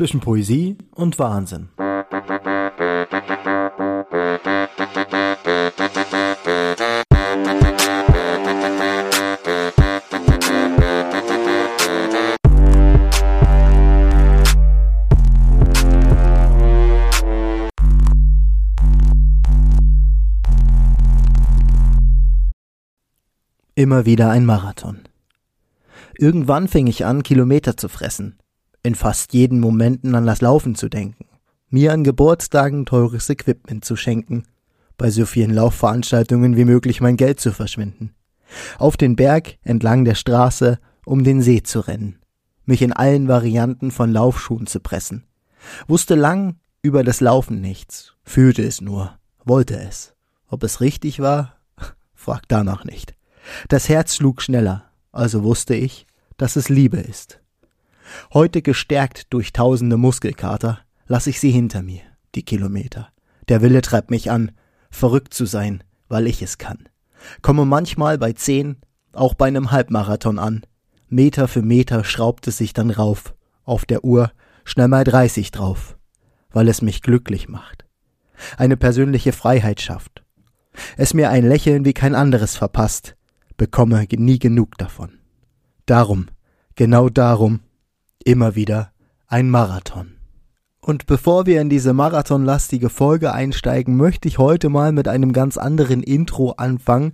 zwischen Poesie und Wahnsinn. Immer wieder ein Marathon. Irgendwann fing ich an, Kilometer zu fressen, in fast jeden Momenten an das Laufen zu denken, mir an Geburtstagen teures Equipment zu schenken, bei so vielen Laufveranstaltungen wie möglich mein Geld zu verschwinden, auf den Berg entlang der Straße, um den See zu rennen, mich in allen Varianten von Laufschuhen zu pressen, wusste lang über das Laufen nichts, fühlte es nur, wollte es. Ob es richtig war? Frag danach nicht. Das Herz schlug schneller, also wusste ich, dass es Liebe ist. Heute gestärkt durch tausende Muskelkater, lass ich sie hinter mir, die Kilometer. Der Wille treibt mich an, verrückt zu sein, weil ich es kann. Komme manchmal bei zehn, auch bei einem Halbmarathon an. Meter für Meter schraubt es sich dann rauf, auf der Uhr schnell mal dreißig drauf, weil es mich glücklich macht. Eine persönliche Freiheit schafft. Es mir ein Lächeln wie kein anderes verpasst, bekomme nie genug davon. Darum, genau darum, immer wieder ein Marathon. Und bevor wir in diese marathonlastige Folge einsteigen, möchte ich heute mal mit einem ganz anderen Intro anfangen,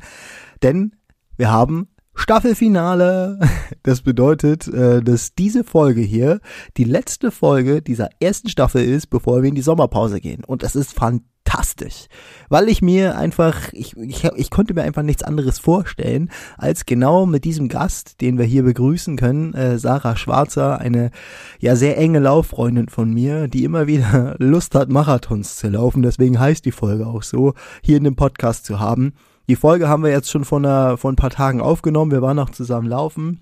denn wir haben Staffelfinale. Das bedeutet, äh, dass diese Folge hier die letzte Folge dieser ersten Staffel ist, bevor wir in die Sommerpause gehen. Und das ist fantastisch fantastisch, weil ich mir einfach, ich, ich, ich konnte mir einfach nichts anderes vorstellen, als genau mit diesem Gast, den wir hier begrüßen können, äh, Sarah Schwarzer, eine ja sehr enge Lauffreundin von mir, die immer wieder Lust hat, Marathons zu laufen. Deswegen heißt die Folge auch so, hier in dem Podcast zu haben. Die Folge haben wir jetzt schon vor, einer, vor ein paar Tagen aufgenommen. Wir waren auch zusammen laufen.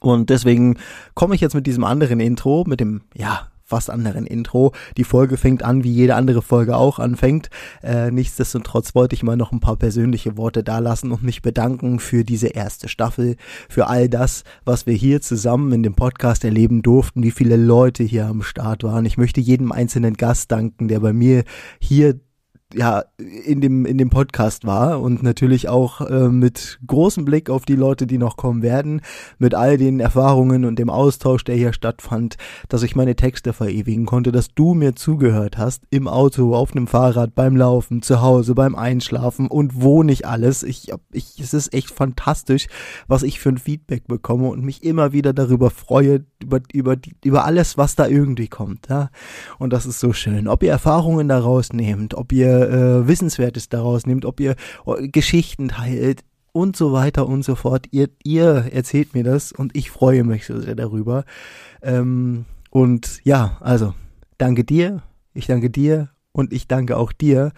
Und deswegen komme ich jetzt mit diesem anderen Intro, mit dem, ja, fast anderen Intro. Die Folge fängt an, wie jede andere Folge auch anfängt. Äh, nichtsdestotrotz wollte ich mal noch ein paar persönliche Worte dalassen und mich bedanken für diese erste Staffel, für all das, was wir hier zusammen in dem Podcast erleben durften, wie viele Leute hier am Start waren. Ich möchte jedem einzelnen Gast danken, der bei mir hier ja in dem in dem Podcast war und natürlich auch äh, mit großem Blick auf die Leute, die noch kommen werden, mit all den Erfahrungen und dem Austausch, der hier stattfand, dass ich meine Texte verewigen konnte, dass du mir zugehört hast im Auto, auf dem Fahrrad, beim Laufen, zu Hause, beim Einschlafen und wo nicht alles. Ich, ich es ist echt fantastisch, was ich für ein Feedback bekomme und mich immer wieder darüber freue über über über alles, was da irgendwie kommt, ja. Und das ist so schön. Ob ihr Erfahrungen daraus nehmt, ob ihr äh, Wissenswertes daraus nehmt, ob ihr äh, Geschichten teilt und so weiter und so fort. Ihr, ihr erzählt mir das und ich freue mich so sehr darüber. Ähm, und ja, also danke dir, ich danke dir und ich danke auch dir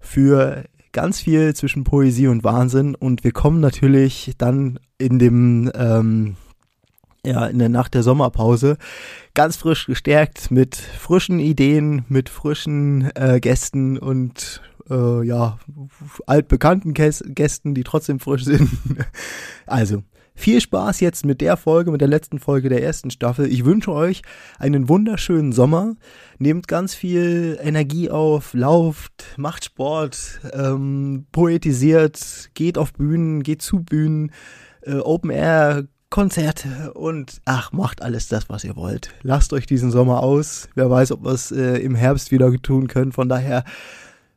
für ganz viel zwischen Poesie und Wahnsinn und wir kommen natürlich dann in dem ähm, ja, in der Nacht der Sommerpause ganz frisch gestärkt mit frischen Ideen, mit frischen äh, Gästen und äh, ja, altbekannten Gästen, die trotzdem frisch sind. also, viel Spaß jetzt mit der Folge, mit der letzten Folge der ersten Staffel. Ich wünsche euch einen wunderschönen Sommer. Nehmt ganz viel Energie auf, lauft, macht Sport, ähm, poetisiert, geht auf Bühnen, geht zu Bühnen, äh, Open Air, Konzerte und ach, macht alles das, was ihr wollt. Lasst euch diesen Sommer aus. Wer weiß, ob wir es äh, im Herbst wieder tun können. Von daher,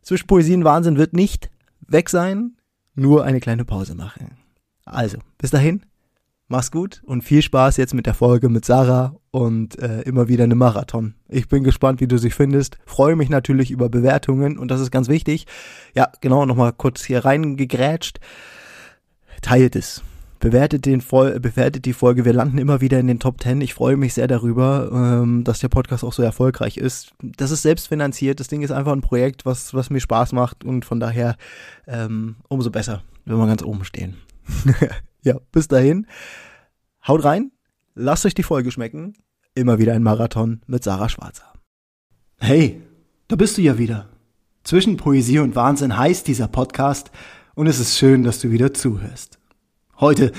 zwischen Poesie und Wahnsinn wird nicht weg sein, nur eine kleine Pause machen. Also, bis dahin, mach's gut und viel Spaß jetzt mit der Folge mit Sarah und äh, immer wieder eine Marathon. Ich bin gespannt, wie du sie findest. Freue mich natürlich über Bewertungen und das ist ganz wichtig. Ja, genau, nochmal kurz hier reingegrätscht. Teilt es Bewertet, den bewertet die Folge. Wir landen immer wieder in den Top 10. Ich freue mich sehr darüber, ähm, dass der Podcast auch so erfolgreich ist. Das ist selbstfinanziert. Das Ding ist einfach ein Projekt, was, was mir Spaß macht und von daher ähm, umso besser, wenn wir ganz oben stehen. ja, bis dahin. Haut rein. Lasst euch die Folge schmecken. Immer wieder ein Marathon mit Sarah Schwarzer. Hey, da bist du ja wieder. Zwischen Poesie und Wahnsinn heißt dieser Podcast und es ist schön, dass du wieder zuhörst. Heute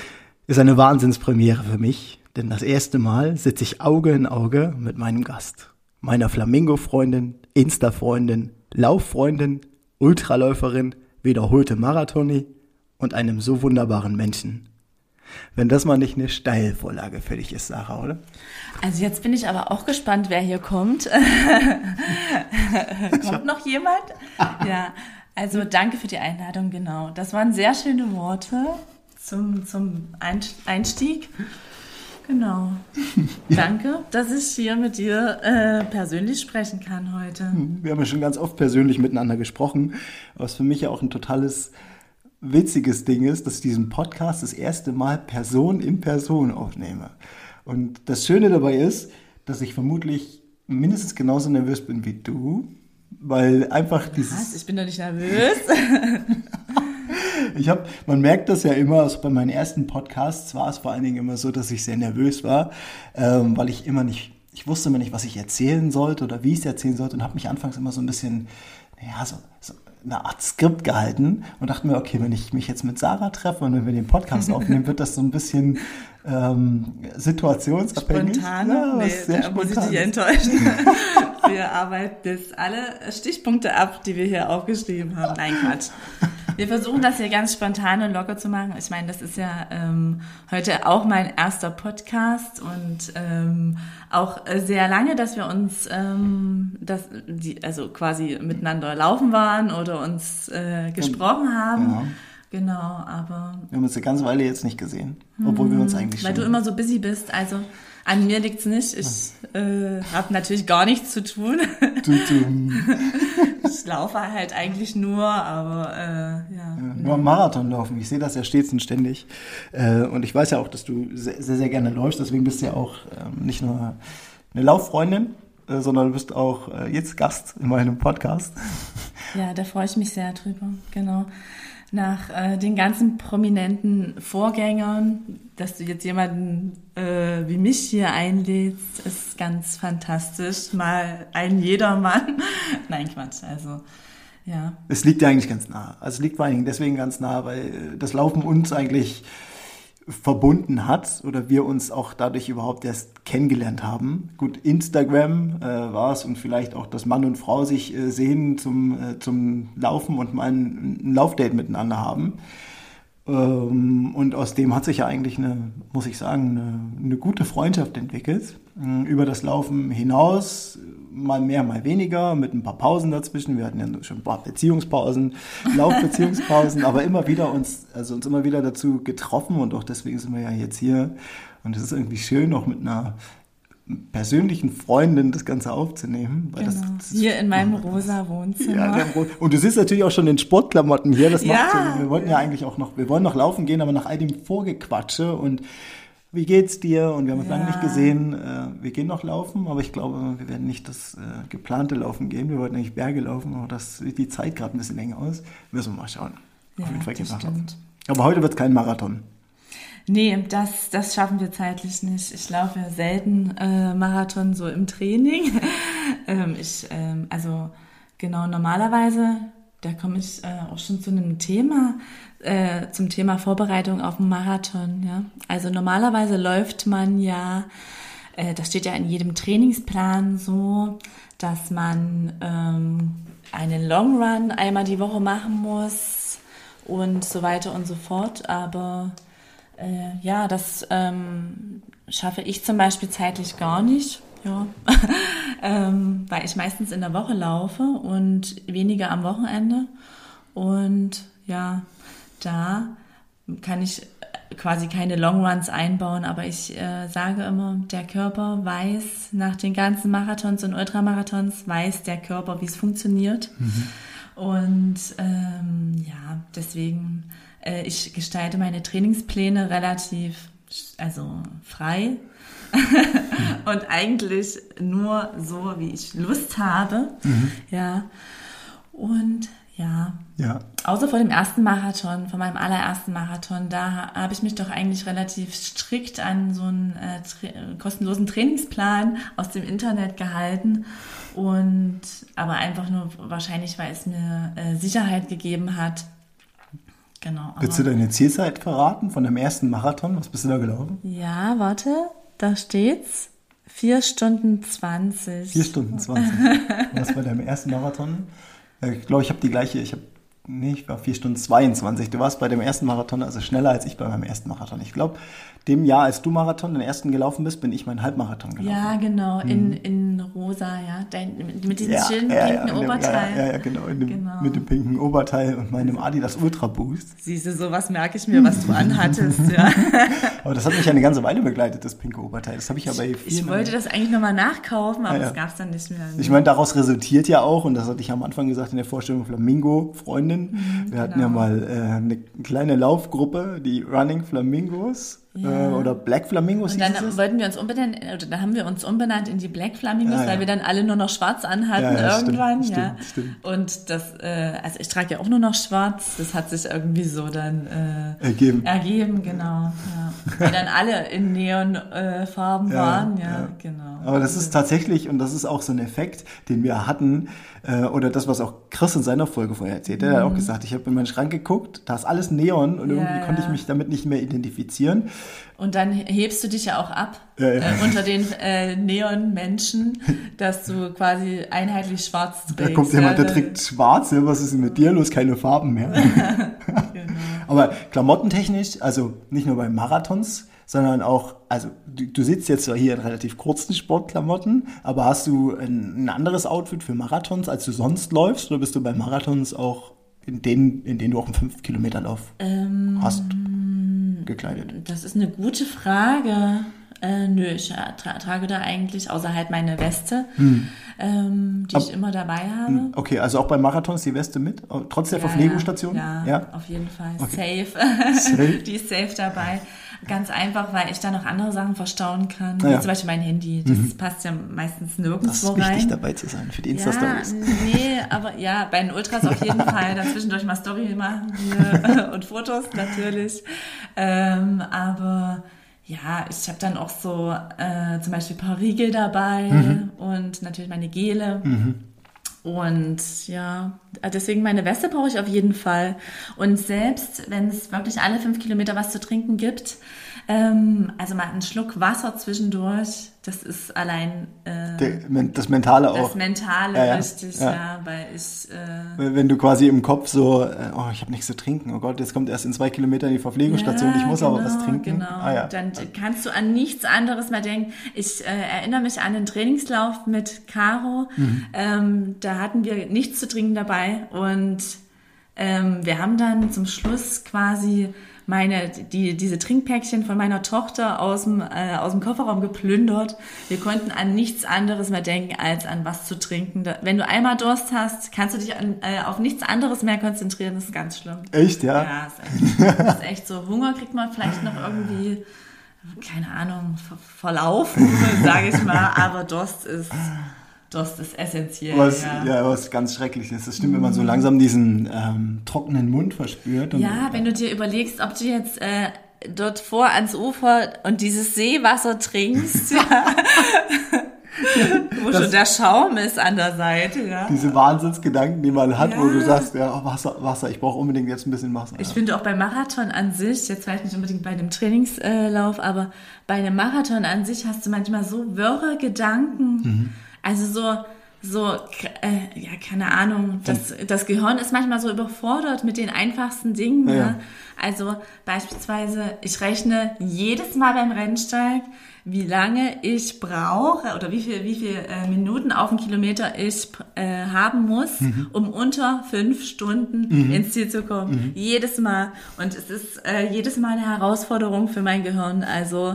ist eine Wahnsinnspremiere für mich, denn das erste Mal sitze ich Auge in Auge mit meinem Gast. meiner Flamingo-Freundin, Insta-Freundin, Lauffreundin, Ultraläuferin, wiederholte Marathoni und einem so wunderbaren Menschen. Wenn das mal nicht eine Steilvorlage für dich ist, Sarah, oder? Also jetzt bin ich aber auch gespannt, wer hier kommt. kommt noch jemand? ja, also danke für die Einladung, genau. Das waren sehr schöne Worte zum, zum Einstieg. Genau. Danke, dass ich hier mit dir äh, persönlich sprechen kann heute. Wir haben ja schon ganz oft persönlich miteinander gesprochen, was für mich ja auch ein totales witziges Ding ist, dass ich diesen Podcast das erste Mal Person in Person aufnehme. Und das Schöne dabei ist, dass ich vermutlich mindestens genauso nervös bin wie du, weil einfach dieses. Was? Ich bin doch nicht nervös. ich habe, man merkt das ja immer, also bei meinen ersten Podcasts war es vor allen Dingen immer so, dass ich sehr nervös war, ähm, weil ich immer nicht, ich wusste immer nicht, was ich erzählen sollte oder wie ich es erzählen sollte und habe mich anfangs immer so ein bisschen, ja, so, so eine Art Skript gehalten und dachte mir, okay, wenn ich mich jetzt mit Sarah treffe und wenn wir den Podcast aufnehmen, wird das so ein bisschen ähm, situationsabhängig. Spontan? Ja, nee, sehr da spontan. muss ich dich enttäuschen. wir arbeiten jetzt alle Stichpunkte ab, die wir hier aufgeschrieben haben. Nein, Quatsch. Wir versuchen das hier ganz spontan und locker zu machen. Ich meine, das ist ja ähm, heute auch mein erster Podcast und ähm, auch sehr lange, dass wir uns, ähm, das, die, also quasi miteinander laufen waren oder uns äh, gesprochen haben. Ja. Genau, aber. Wir haben uns eine ganze Weile jetzt nicht gesehen, obwohl wir uns eigentlich Weil du immer so busy bist, also an mir liegt's nicht. Ich äh, habe natürlich gar nichts zu tun. ich laufe halt eigentlich nur, aber äh, ja. Nur am Marathon laufen. Ich sehe das ja stets und ständig. Äh, und ich weiß ja auch, dass du sehr, sehr gerne läufst. Deswegen bist du ja auch ähm, nicht nur eine Lauffreundin, äh, sondern du bist auch äh, jetzt Gast in meinem Podcast. Ja, da freue ich mich sehr drüber. Genau nach äh, den ganzen prominenten Vorgängern, dass du jetzt jemanden äh, wie mich hier einlädst, ist ganz fantastisch. Mal ein Jedermann. Nein, Quatsch. Also, ja. Es liegt ja eigentlich ganz nah. Also es liegt vor allen Dingen deswegen ganz nah, weil äh, das Laufen uns eigentlich verbunden hat oder wir uns auch dadurch überhaupt erst kennengelernt haben. Gut, Instagram äh, war es und vielleicht auch, dass Mann und Frau sich äh, sehen zum, äh, zum Laufen und mal ein, ein Laufdate miteinander haben. Ähm, und aus dem hat sich ja eigentlich eine, muss ich sagen, eine, eine gute Freundschaft entwickelt. Über das Laufen hinaus mal mehr, mal weniger, mit ein paar Pausen dazwischen. Wir hatten ja schon ein paar Beziehungspausen, Laufbeziehungspausen, aber immer wieder uns, also uns immer wieder dazu getroffen und auch deswegen sind wir ja jetzt hier. Und es ist irgendwie schön, auch mit einer persönlichen Freundin das Ganze aufzunehmen. Weil genau. das, das hier in meinem rosa Wohnzimmer. Ja, und du siehst natürlich auch schon in Sportklamotten hier. Das macht ja, so, wir wollten ja. ja eigentlich auch noch, wir wollen noch laufen gehen, aber nach all dem Vorgequatsche und wie geht's dir? Und wir haben uns ja. lange nicht gesehen. Äh, wir gehen noch laufen, aber ich glaube, wir werden nicht das äh, geplante Laufen gehen. Wir wollten eigentlich Berge laufen, aber das sieht die Zeit gerade ein bisschen länger aus. Müssen wir mal schauen. Ja, Auf jeden Fall geht laufen. Aber heute wird es kein Marathon. Nee, das, das schaffen wir zeitlich nicht. Ich laufe selten äh, Marathon so im Training. ähm, ich, ähm, also genau, normalerweise, da komme ich äh, auch schon zu einem Thema, äh, zum Thema Vorbereitung auf den Marathon. Ja? Also normalerweise läuft man ja, äh, das steht ja in jedem Trainingsplan so, dass man ähm, einen Long Run einmal die Woche machen muss und so weiter und so fort. Aber äh, ja, das ähm, schaffe ich zum Beispiel zeitlich gar nicht. Ja, ähm, weil ich meistens in der Woche laufe und weniger am Wochenende. Und ja, da kann ich quasi keine Longruns einbauen, aber ich äh, sage immer, der Körper weiß nach den ganzen Marathons und Ultramarathons, weiß der Körper, wie es funktioniert. Mhm. Und ähm, ja, deswegen, äh, ich gestalte meine Trainingspläne relativ, also frei. und eigentlich nur so, wie ich Lust habe. Mhm. Ja. Und ja. Ja. Außer vor dem ersten Marathon, vor meinem allerersten Marathon, da habe ich mich doch eigentlich relativ strikt an so einen äh, tra kostenlosen Trainingsplan aus dem Internet gehalten. Und aber einfach nur wahrscheinlich, weil es mir äh, Sicherheit gegeben hat. Genau. Willst du deine Zielzeit verraten von dem ersten Marathon? Was bist du da gelaufen? Ja, warte, da steht's. Vier Stunden 20. Vier Stunden 20. Was bei deinem ersten Marathon? Äh, ich glaube, ich habe die gleiche, ich habe, nee, ich war vier Stunden 22. Du warst bei dem ersten Marathon also schneller als ich bei meinem ersten Marathon. Ich glaube, dem Jahr, als du Marathon, den ersten gelaufen bist, bin ich meinen Halbmarathon gelaufen. Ja, genau, in, in rosa, ja, Dein, mit, diesem Ja, schönen ja, ja, pinken in dem- Oberteil. Ja, ja, ja, genau, dem, Genau. mit dem pinken Oberteil und meinem Adidas Ultra Boost. Siehst du, sowas merke ich mir, was du anhattest, ja. Aber das hat mich eine ganze Weile begleitet, das pinke Oberteil. Das habe ich ja bei Ich vielen. wollte das eigentlich nochmal nachkaufen, aber ja. das gab's dann nicht mehr. Ich meine, daraus resultiert ja auch, und das hatte ich am Anfang gesagt in der Vorstellung Flamingo, Freundin. Wir hatten ja genau. mal äh, eine kleine Laufgruppe, die Running Flamingos Ja. äh, oder Black Flamingos Und dann es. wollten wir uns umbenennen, oder dann haben wir uns umbenannt in die Black Flamingos, Ja, ja. weil wir dann alle nur noch schwarz anhatten Ja, ja, stimmt, irgendwann, stimmt, ja. stimmt. Und das, äh, also ich trage ja auch nur noch schwarz, das hat sich irgendwie so dann äh, Ergeben. ergeben, genau. Ja. Weil dann alle in Neonfarben äh, Ja, waren, ja, ja. genau. Aber das ist tatsächlich, und das ist auch so ein Effekt, den wir hatten, äh, oder das, was auch Chris in seiner Folge vorher erzählt hat. Er hat auch gesagt, ich habe in meinen Schrank geguckt, da ist alles Neon und Mhm. Ja, irgendwie konnte ich ja. mich damit nicht mehr identifizieren. Und dann hebst du dich ja auch ab Ja, ja. Äh, unter den äh, Neon-Menschen, dass du quasi einheitlich schwarz trägst. Da kommt jemand, ja, der trägt schwarz, ja, was ist denn mit dir los? Keine Farben mehr. Genau. Aber klamottentechnisch, also nicht nur bei Marathons, sondern auch, also du, du sitzt jetzt zwar hier in relativ kurzen Sportklamotten, aber hast du ein, ein anderes Outfit für Marathons, als du sonst läufst? Oder bist du bei Marathons auch in denen, in denen du auch einen 5-Kilometer-Lauf Ähm, hast, gekleidet? Das ist eine gute Frage. Äh, nö, ich tra trage da eigentlich, außer halt meine Weste, ähm, die ich immer dabei habe. Okay, also auch bei Marathons die Weste mit, trotz der Ja, Verpflegungsstation? Ja, auf jeden Fall. Safe. Safe. Die ist safe dabei. Ganz einfach, weil ich da noch andere Sachen verstauen kann. Ah, ja. Wie Zum Beispiel mein Handy. Das passt ja meistens Das nirgendwo ist wichtig rein. dabei zu sein für die Ja, Insta-Stories. nee, aber ja, bei den Ultras auf jeden Fall. Dann zwischendurch mal Story machen und Fotos natürlich. Ähm, aber ja, ich habe dann auch so äh, zum Beispiel ein paar Riegel dabei und natürlich meine Gele. Und ja, deswegen meine Weste brauche ich auf jeden Fall. Und selbst wenn es wirklich alle fünf Kilometer was zu trinken gibt, ähm, also mal einen Schluck Wasser zwischendurch, das ist allein äh, Der, das Mentale auch. das Mentale Ja, ja. richtig, Ja. ja, weil ich äh, Wenn du quasi im Kopf so, äh, oh, ich habe nichts zu trinken, oh Gott, jetzt kommt erst in zwei Kilometern die Verpflegungsstation, ich muss aber was trinken. Genau. Ah, ja. Dann kannst du an nichts anderes mehr denken. Ich äh, erinnere mich an den Trainingslauf mit Caro. Mhm. Ähm, da hatten wir nichts zu trinken dabei und ähm, wir haben dann zum Schluss quasi meine, die, diese Trinkpäckchen von meiner Tochter aus dem, äh, aus dem Kofferraum geplündert. Wir konnten an nichts anderes mehr denken, als an was zu trinken. Da, wenn du einmal Durst hast, kannst du dich an, äh, auf nichts anderes mehr konzentrieren. Das ist ganz schlimm. Echt, ja? Ja, ist echt, ist echt so. Hunger kriegt man vielleicht noch irgendwie, keine Ahnung, ver- verlaufen, sage ich mal, aber Durst ist, Durst ist essentiell. Was, ja. ja. was ganz Schreckliches. Das stimmt, wenn man so langsam diesen ähm, trockenen Mund verspürt. Ja, wenn du dir überlegst, ob du jetzt äh, dort vor ans Ufer und dieses Seewasser trinkst, ja, wo schon der Schaum ist an der Seite, ja. Diese Wahnsinnsgedanken, die man hat, wo Ja. du sagst, ja, Wasser, Wasser, ich brauche unbedingt jetzt ein bisschen Wasser. Ich ja. finde auch beim Marathon an sich, jetzt vielleicht nicht unbedingt bei einem Trainingslauf, aber bei einem Marathon an sich hast du manchmal so wirre Gedanken. Mhm. Also so, so, äh, ja, keine Ahnung. Das, das Gehirn ist manchmal so überfordert mit den einfachsten Dingen. Ja, Ja. ja. Also beispielsweise, ich rechne jedes Mal beim Rennsteig, wie lange ich brauche oder wie viel, wie viel äh, Minuten auf den Kilometer ich äh, haben muss, Mhm. um unter fünf Stunden ins Ziel zu kommen. Mhm. Jedes Mal. Und es ist äh, jedes Mal eine Herausforderung für mein Gehirn. Also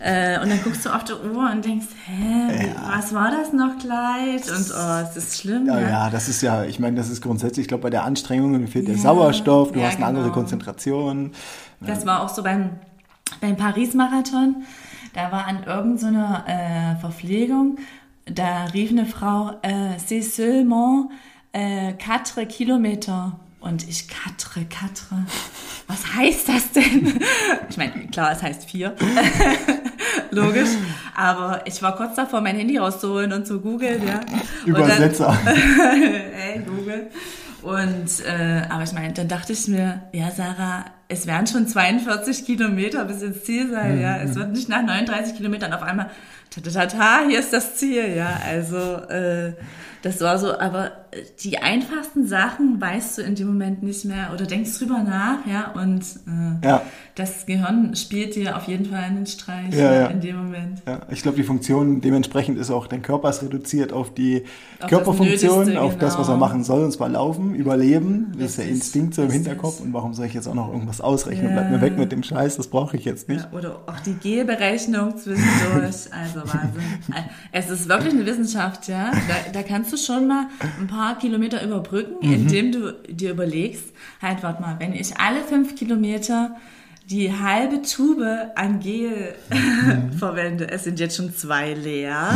äh, und dann guckst du auf die Uhr und denkst, hä, was war das noch gleich? Und oh, es ist schlimm. Ja, Ja, ja, das ist ja, ich meine, das ist grundsätzlich, ich glaube, bei der Anstrengung fehlt der Ja, Sauerstoff, du ja, hast eine andere genau. Konzentration. Das war auch so beim, beim Paris-Marathon. Da war an irgendeiner äh, Verpflegung, da rief eine Frau, äh, c'est seulement äh, 4 Kilometer. Und ich, quatre, quatre. Was heißt das denn? Ich meine, klar, es heißt vier. Logisch. Aber ich war kurz davor, mein Handy rauszuholen und zu googeln, ja. Und dann- Übersetzer. hey, Google. Und, äh, aber ich meine, dann dachte ich mir, ja, Sarah, es werden schon 42 Kilometer bis ins Ziel sein, ja. Es wird nicht nach 39 Kilometern auf einmal, ta, ta, ta, ta hier ist das Ziel, ja. Also, äh, das war so, aber die einfachsten Sachen weißt du in dem Moment nicht mehr oder denkst drüber nach, ja, und äh, Ja. das Gehirn spielt dir auf jeden Fall einen Streich Ja, ja. in dem Moment. Ja, ich glaube, die Funktion dementsprechend ist auch, dein Körper ist reduziert auf die das Körperfunktion, Nötigste, auf das, was er genau. machen soll, und zwar laufen, überleben. Das ist der Instinkt so im. Hinterkopf. Und warum soll ich jetzt auch noch irgendwas ausrechnen? Bleib mir weg mit dem Scheiß, das brauche ich jetzt nicht. Oder auch die G-Berechnung zwischendurch. Also Wahnsinn. Es ist wirklich eine Wissenschaft, ja. Da, da kannst du schon mal ein paar Kilometer überbrücken, Mhm. indem du dir überlegst, halt, warte mal, wenn ich alle fünf Kilometer die halbe Tube an Gel Mhm. verwende, es sind jetzt schon zwei leer.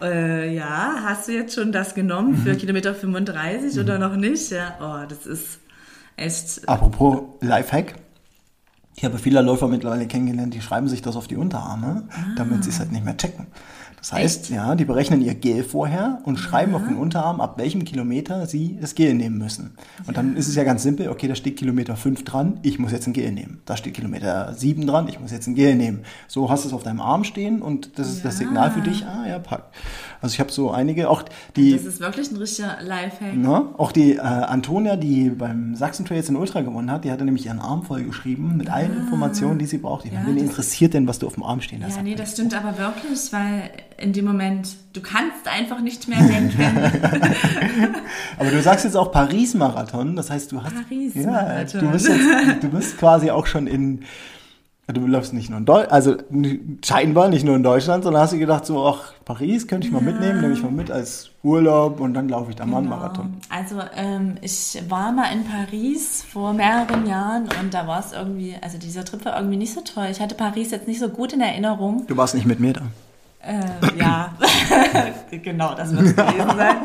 Äh, ja, hast du jetzt schon das genommen für Mhm. Kilometer 35 oder noch nicht? Ja, oh, das ist echt Apropos Lifehack. Ich habe viele Läufer mittlerweile kennengelernt, die schreiben sich das auf die Unterarme, damit sie es halt nicht mehr checken. Das heißt, Echt? ja, die berechnen ihr Gel vorher und schreiben auf den Unterarm, ab welchem Kilometer sie das Gel nehmen müssen. Und dann ist es ja ganz simpel, okay, da steht Kilometer 5 dran, ich muss jetzt ein Gel nehmen. Da steht Kilometer 7 dran, ich muss jetzt ein Gel nehmen. So hast du es auf deinem Arm stehen und das ist das Ja. Signal für dich, ah ja, pack. Also ich habe so einige, auch die... Das ist wirklich ein richtiger Lifehack. Ne? Auch die äh, Antonia, die beim Sachsen Trail jetzt in Ultra gewonnen hat, die hatte nämlich ihren Arm voll geschrieben mit allen Informationen, die sie braucht. Ich Ja, meine, wen interessiert denn, was du auf dem Arm stehen hast? Ja, nee, das stimmt aber wirklich, weil in dem Moment, du kannst einfach nicht mehr denken. Aber du sagst jetzt auch Paris-Marathon, das heißt, du hast. Ja, Paris-Marathon. du bist jetzt, du bist quasi auch schon in. Du läufst nicht nur in Deutschland, also scheinbar nicht nur in Deutschland, sondern hast du gedacht, so, ach, Paris könnte ich mal mitnehmen, nehme ich mal mit als Urlaub und dann laufe ich da mal einen Marathon. Also ähm, ich war mal in Paris vor mehreren Jahren und da war es irgendwie, also dieser Trip war irgendwie nicht so toll. Ich hatte Paris jetzt nicht so gut in Erinnerung. Du warst nicht mit mir da. Äh, ja, genau, das wird es gewesen sein.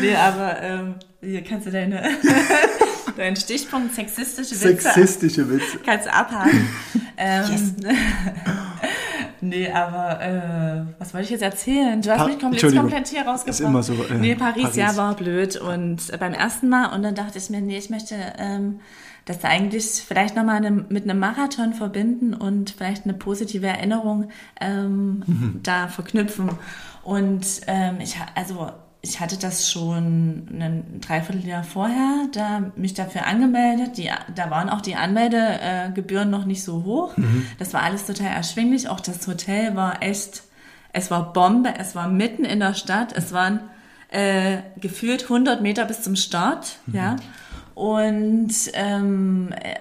Nee, aber ähm, hier kannst du deine, deinen Stichpunkt sexistische Witze Sexistische Witze. kannst du abhaken. ähm, nee, aber äh, was wollte ich jetzt erzählen? Du hast Pa- mich komplett, komplett hier rausgebracht. Ist immer so, äh, nee, Paris, Paris. ja, war blöd. Und äh, beim ersten Mal, und dann dachte ich mir, nee, ich möchte ähm, das eigentlich vielleicht nochmal eine, mit einem Marathon verbinden und vielleicht eine positive Erinnerung ähm, Mhm. da verknüpfen. Und ähm, ich, also ich hatte das schon ein Dreivierteljahr vorher, da mich dafür angemeldet. Die, da waren auch die Anmeldegebühren Gebühren noch nicht so hoch. Das war alles total erschwinglich. Auch das Hotel war echt, es war Bombe. Es war mitten in der Stadt. Es waren äh, gefühlt 100 Meter bis zum Start, ja. Und ähm, äh,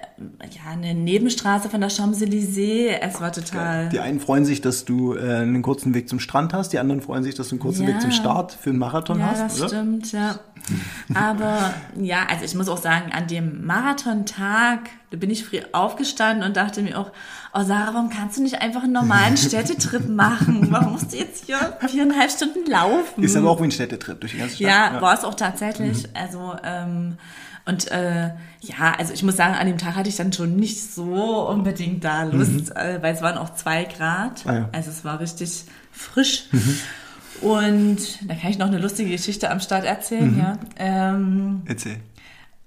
ja, eine Nebenstraße von der Champs-Élysées. Es war total. Die einen freuen sich, dass du äh, einen kurzen Weg zum Strand hast, die anderen freuen sich, dass du einen kurzen Ja. Weg zum Start für einen Marathon Ja, hast, das oder? stimmt, ja. Aber ja, also ich muss auch sagen, an dem Marathontag, da bin ich früh aufgestanden und dachte mir auch, oh Sarah, warum kannst du nicht einfach einen normalen Städtetrip machen? Warum musst du jetzt hier viereinhalb Stunden laufen? Ist aber auch wie ein Städtetrip durch die ganze Stadt. Ja, war es auch tatsächlich. Also, ähm, und äh, ja, also ich muss sagen, an dem Tag hatte ich dann schon nicht so unbedingt da Lust, äh, weil es waren auch zwei Grad. Ah, ja. Mhm. Also es war richtig frisch. Und da kann ich noch eine lustige Geschichte am Start erzählen, Mhm. ja. Ähm, Erzähl.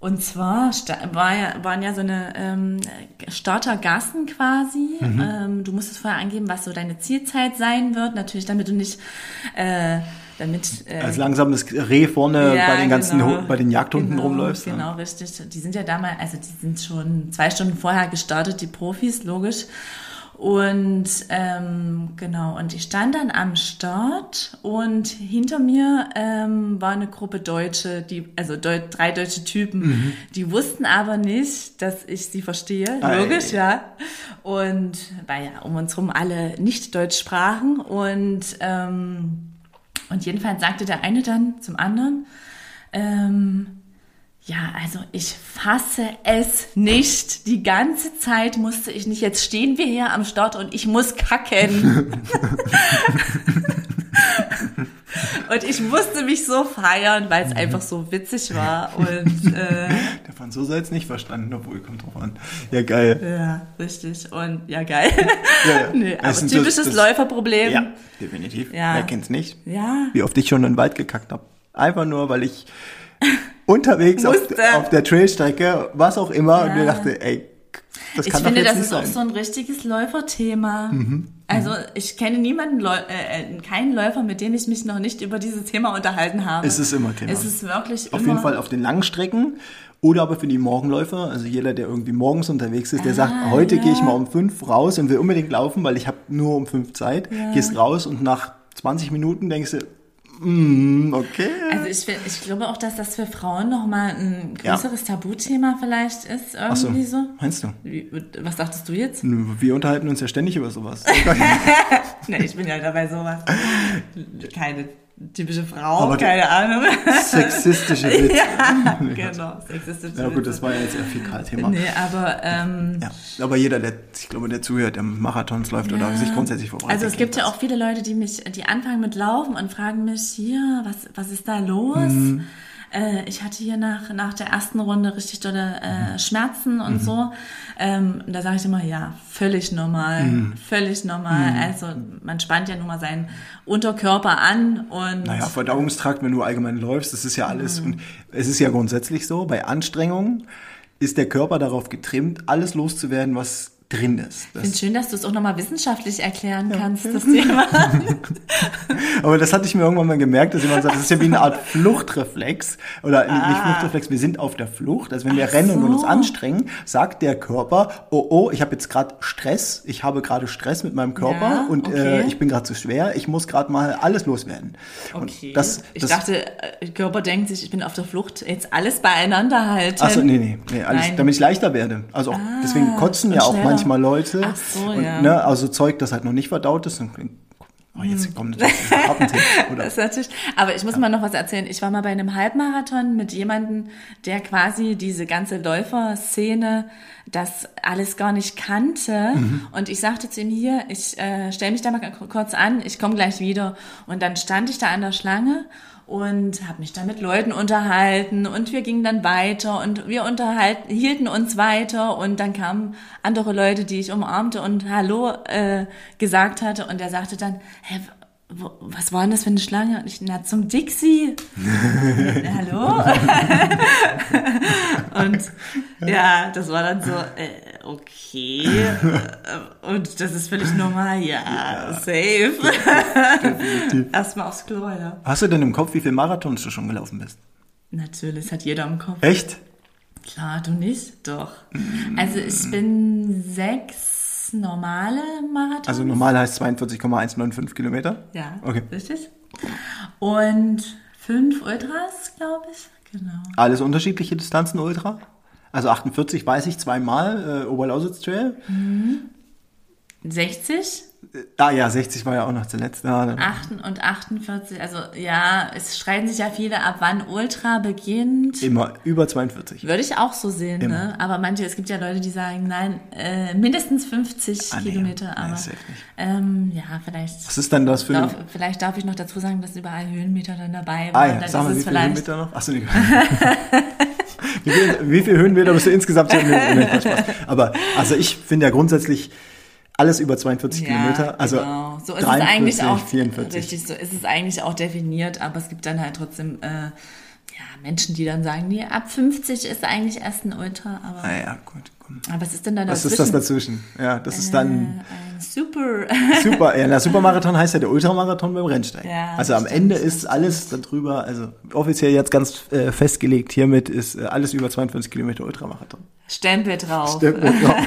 und zwar war ja, waren ja so eine ähm, Startergassen quasi. Mhm. Ähm, du musstest vorher angeben, was so deine Zielzeit sein wird. Natürlich, damit du nicht, äh, damit äh, Als langsames Reh vorne ja, bei den ganzen, genau. Bei den Jagdhunden genau, rumläufst. Genau, Ja. richtig. Die sind ja damals, also die sind schon zwei Stunden vorher gestartet, die Profis, logisch. Und ähm, genau, und ich stand dann am Start und hinter mir ähm, war eine Gruppe Deutsche, die, also Deu drei deutsche Typen, die wussten aber nicht, dass ich sie verstehe, Ei. logisch, ja. Und weil ja um uns rum alle nicht Deutsch sprachen und ähm, und jedenfalls sagte der eine dann zum anderen, ähm, ja, also ich fasse es nicht. Die ganze Zeit musste ich nicht. Jetzt stehen wir hier am Start und ich muss kacken. und ich musste mich so feiern, weil es einfach so witzig war. Und äh, Der Franzose hat es nicht verstanden, obwohl, kommt drauf an. Ja, geil. ja, richtig. Und ja, geil. Ja, ja. nee, aber typisches das- das- Läuferproblem. Ja, definitiv. Ja. Wer kennt's nicht? ja. Wie oft ich schon in den Wald gekackt habe. Einfach nur, weil ich unterwegs auf, auf der Trailstrecke, was auch immer, und Ja. mir dachte, ey, ich finde, das ist sein. Mhm. auch so ein richtiges Läuferthema. Also ich kenne niemanden, Läu äh, äh, keinen Läufer, mit dem ich mich noch nicht über dieses Thema unterhalten habe. Es ist immer Thema. Es ist wirklich Auf immer. jeden Fall auf den langen Strecken oder aber für die Morgenläufer, also jeder, der irgendwie morgens unterwegs ist, der sagt, Ah, heute ja. gehe ich mal um fünf raus und will unbedingt laufen, weil ich habe nur um fünf Zeit. Gehst raus und nach 20 Minuten denkst du, mm, okay. Also ich, ich glaube auch, dass das für Frauen nochmal ein Ja. größeres Tabuthema vielleicht ist, Ach so, irgendwie so. meinst du? Wie, was dachtest du jetzt? Wir unterhalten uns ja ständig über sowas. ne, ich bin ja dabei sowas. Keine typische Frau, Aber keine Ahnung. Sexistische Witze. ja, genau. Sexistische Ja gut, Witze. das war ja jetzt eher Fäkalthema. Nee, aber ähm, Ja, aber jeder, der, ich glaube, der zuhört, der Marathons läuft oder Ja. sich grundsätzlich vorbereitet. Also es gibt ja auch viele Leute, die mich, die anfangen mit Laufen und fragen mich hier, was, was ist da los? Mhm. Äh, ich hatte hier nach, nach der ersten Runde richtig dolle Mhm. äh, Schmerzen und so. Ähm, und da sage ich immer, ja, völlig normal, Mhm. völlig normal. Also man spannt ja nun mal seinen Unterkörper an und Naja, Verdauungstrakt, wenn du allgemein läufst, das ist ja alles. Mhm. Und es ist ja grundsätzlich so, bei Anstrengungen ist der Körper darauf getrimmt, alles loszuwerden, was drin ist. ich finde Das, schön, dass du es auch nochmal wissenschaftlich erklären kannst, das Thema. aber das hatte ich mir irgendwann mal gemerkt, dass jemand sagt, das ist ja wie eine Art Fluchtreflex. Oder nicht Fluchtreflex, wir sind auf der Flucht. Also wenn wir Ah. Ach rennen und uns so. anstrengen, sagt der Körper, oh oh, ich habe jetzt gerade Stress, ich habe gerade Stress mit meinem Körper Ja, und okay. äh, ich bin gerade zu schwer, ich muss gerade mal alles loswerden. Okay. Das, ich das, dachte, äh, der Körper denkt sich, ich bin auf der Flucht, jetzt alles beieinander halten. Achso, nee, nee, nee alles, Nein. damit ich leichter werde. Also auch, deswegen kotzen ja auch schneller. Manchmal Leute. Ach so, und, ja. ne, also Zeug, das halt noch nicht verdaut ist. Und, oh, jetzt kommt natürlich oder? Das ist natürlich, aber ich muss mal noch was erzählen. Ich war mal bei einem Halbmarathon mit jemandem, der quasi diese ganze Läuferszene, das alles gar nicht kannte. Mhm. Und ich sagte zu ihm hier, ich äh, stelle mich da mal kurz an, ich komme gleich wieder. Und dann stand ich da an der Schlange und habe mich da mit Leuten unterhalten und wir gingen dann weiter und wir unterhalten, hielten uns weiter und dann kamen andere Leute, die ich umarmte und Hallo äh, gesagt hatte und er sagte dann, hä, wo, was war denn das für eine Schlange? Und ich, na, zum Dixie. Hallo? und ja, das war dann so, äh, okay. Äh, Und das ist völlig normal, ja, safe. Erstmal aufs Klo, ja. Hast du denn im Kopf, wie viele Marathons du schon gelaufen bist? Natürlich, das hat jeder im Kopf. Echt? Klar, du nicht? Doch. Also ich bin sechs normale Marathons. Also normal heißt 42,195 Kilometer? Ja, Okay. richtig. Und fünf Ultras, glaube ich. Genau. Alles unterschiedliche Distanzen Ultra? Also 48 weiß ich zweimal, äh, Oberlausitz Trail. 60, Ah ja, 60 war ja auch noch zuletzt. Ja, dann- 8 und 48. Also ja, es streiten sich ja viele ab, wann Ultra beginnt. Immer über 42. Würde ich auch so sehen, ne? Aber manche, es gibt ja Leute, die sagen, nein, äh, mindestens 50 Ah, Kilometer. nee, aber ähm, ja, vielleicht. Was ist dann das für Darf, vielleicht darf ich noch dazu sagen, dass überall Höhenmeter dann dabei Ah waren. ja, dann sag mal, wie viele. Höhenmeter noch? Achso, nee. wie, viel, wie viele Höhenmeter bist du insgesamt. Aber also ich finde ja grundsätzlich alles über 42 Kilometer. Also genau. so ist 43, es eigentlich auch 44. richtig, so ist es eigentlich auch definiert, aber es gibt dann halt trotzdem äh, ja, Menschen, die dann sagen, nee, ab 50 ist eigentlich erst ein Ultra, aber, Naja, gut. Komm. aber was ist denn da Was dazwischen? ist das dazwischen? Ja, das ist dann Äh, ein super. super. Ja, der Supermarathon heißt ja der Ultramarathon beim Rennsteig. Ja, also am stimmt, Ende ist alles darüber, also offiziell jetzt ganz äh, festgelegt hiermit ist äh, alles über 42 Kilometer Ultramarathon. Stempel drauf. Stempel drauf.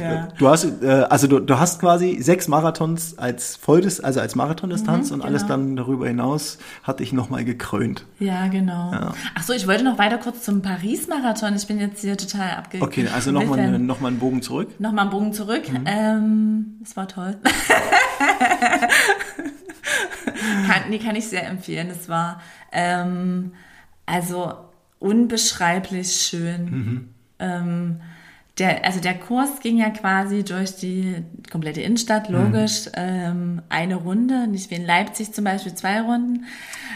Ja. Du hast, äh, also du, du hast quasi sechs Marathons als Volles, also als Marathondistanz und alles genau. dann darüber hinaus hatte ich nochmal gekrönt. Ja, genau. Ach so, ich wollte noch weiter kurz zum Paris-Marathon. Ich bin jetzt hier total abge. Okay, also nochmal eine, noch mal einen Bogen zurück. Nochmal einen Bogen zurück. Mhm. Ähm, es war toll. kann, nee, kann ich sehr empfehlen. Es war ähm, also unbeschreiblich schön. Mhm. Ähm, der, also der Kurs ging ja quasi durch die komplette Mhm. Innenstadt, logisch. Ähm, eine Runde, nicht wie in Leipzig zum Beispiel zwei Runden.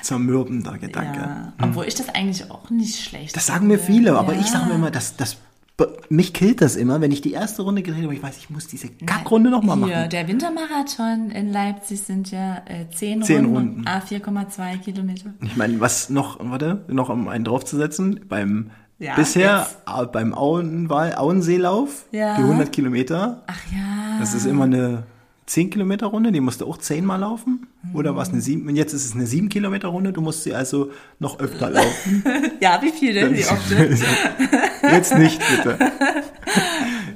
Zermürbender Gedanke. Ja, obwohl ich das eigentlich auch nicht schlecht Das sagen mir viele, aber ja. ich sage mir immer, das, das, mich killt das immer, wenn ich die erste Runde gedreht habe, ich weiß, ich muss diese Kackrunde nochmal machen. der Wintermarathon in Leipzig sind ja äh, zehn, Zehn Runden, Runden. a 4,2 Kilometer. Ich meine, was noch, warte, noch um einen draufzusetzen, beim Ja, Bisher jetzt. äh, beim Auenwal, Auenseelauf, Ja. die 100 Kilometer. Ach ja. Das ist immer eine 10 Kilometer Runde, die musst du auch 10 Mal laufen. Oder war es eine 7? Und jetzt ist es eine 7 Kilometer Runde, du musst sie also noch öfter laufen. Ja, wie viel denn? Wie oft? jetzt nicht, bitte.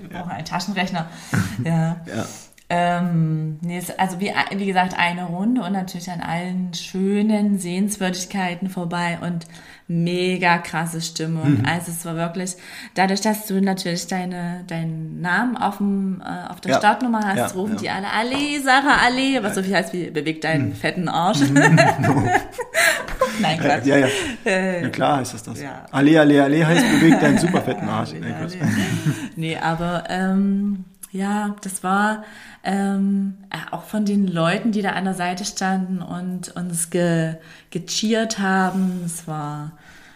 Ich brauche einen Taschenrechner. Ja. Ja. Ähm, nee, also wie, wie gesagt, eine Runde und natürlich an allen schönen Sehenswürdigkeiten vorbei und mega krasse Stimmung. Mhm. Also es war wirklich, dadurch, dass du natürlich deine, deinen Namen auf, dem, äh, auf der Ja. Startnummer hast, Ja, rufen ja. die alle Allee, Sarah Allee, was so viel heißt wie beweg deinen Mhm. fetten Arsch. Nein, Quatsch. Ja, ja. Ja, klar heißt das das. Ja. Allee, Allee, Allee heißt bewegt deinen super fetten Arsch. Quatsch. nee. nee, aber ähm, ja, das war ähm, äh, auch von den Leuten, die da an der Seite standen und uns ge, gecheert haben. Es war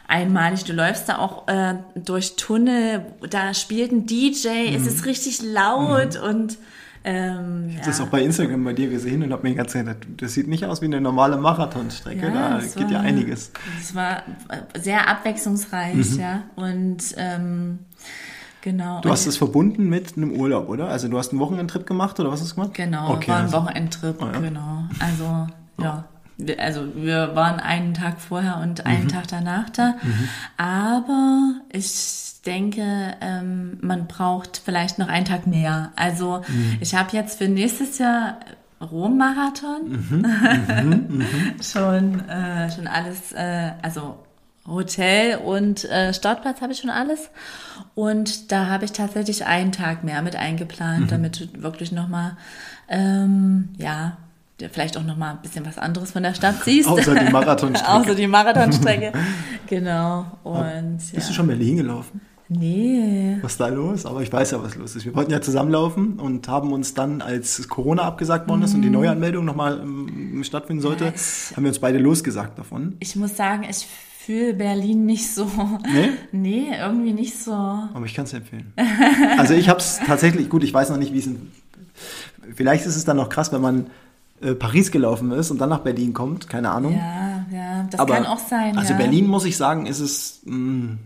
einmalig. Du läufst da auch äh, durch Tunnel, da spielt ein DJ, es ist richtig laut und ähm, Mhm. Ich habe das auch bei Instagram bei dir gesehen und habe mir die ganze Zeit gedacht, das sieht nicht aus wie eine normale Marathonstrecke. Ja, da geht ja war- einiges. Es war äh, sehr abwechslungsreich, Mhm. ja. Und ähm, genau. Du hast es verbunden mit einem Urlaub, oder? Also du hast einen Wochenendtrip gemacht oder was hast du gemacht? Genau, okay, war ein also- Wochenendtrip, Ah, ja. genau. Also, ja. Wir- Also wir waren einen Tag vorher und einen Mhm. Tag danach da. Aber ich denke, ähm, man braucht vielleicht noch einen Tag mehr. Also Mhm. ich habe jetzt für nächstes Jahr Rom-Marathon Mhm. schon, äh, schon alles, äh, also Hotel und äh, Startplatz habe ich schon alles. Und da habe ich tatsächlich einen Tag mehr mit eingeplant, Mhm. damit du wirklich nochmal, ähm, ja, vielleicht auch nochmal ein bisschen was anderes von der Stadt siehst. Außer die Marathonstrecke. Außer die Marathonstrecke. genau. Und ja. Bist du schon Berlin gelaufen? Nee. Was ist da los? Aber ich weiß ja, was los ist. Wir wollten ja zusammenlaufen und haben uns dann, als Corona abgesagt worden ist und die Neuanmeldung nochmal ähm, stattfinden sollte, Ja, ich- haben wir uns beide losgesagt davon. Ich muss sagen, ich fühle Berlin nicht so. Nee? Nee, irgendwie nicht so. Aber ich kann es empfehlen. Also ich habe es tatsächlich, gut, ich weiß noch nicht, wie es in, Vielleicht ist es dann noch krass, wenn man äh, Paris gelaufen ist und dann nach Berlin kommt, keine Ahnung. Ja, ja, das Aber, kann auch sein. Also ja. Berlin, muss ich sagen, ist es, mh,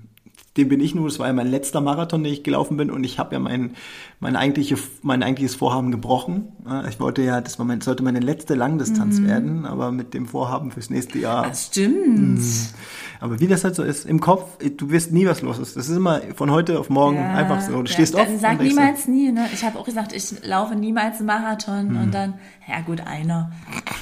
dem bin ich nur, das war ja mein letzter Marathon, den ich gelaufen bin und ich habe ja mein, mein, eigentliche, mein eigentliches Vorhaben gebrochen. Ich wollte ja, das war mein, sollte meine letzte Langdistanz Mhm. werden, aber mit dem Vorhaben fürs nächste Jahr. Das stimmt. Aber wie das halt so ist, im Kopf, du wirst nie was los ist. Das ist immer von heute auf morgen Ja, einfach so. Du ja, stehst auf und sag niemals nie, ne? Ich habe auch gesagt, ich laufe niemals einen Marathon Mhm. und dann, ja gut, einer.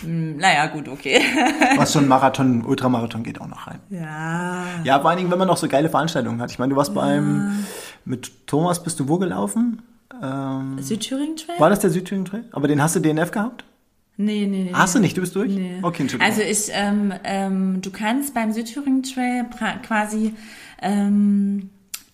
Hm, naja, gut, okay. so, was schon Marathon, Ultramarathon geht auch noch rein. Ja. Ja, vor allen Dingen, wenn man noch so geile Veranstaltungen hat. Ich meine, du warst beim, mit Thomas bist du wo gelaufen? Ähm, Südthüringen Trail? war das der Südthüringen Trail? Aber den hast du DNF gehabt? Nee, nee, nee. Hast du nicht? Du bist durch? Nee. Okay, Entschuldigung. Also ich, ähm, ähm, du kannst beim Südthüringen Trail quasi ähm,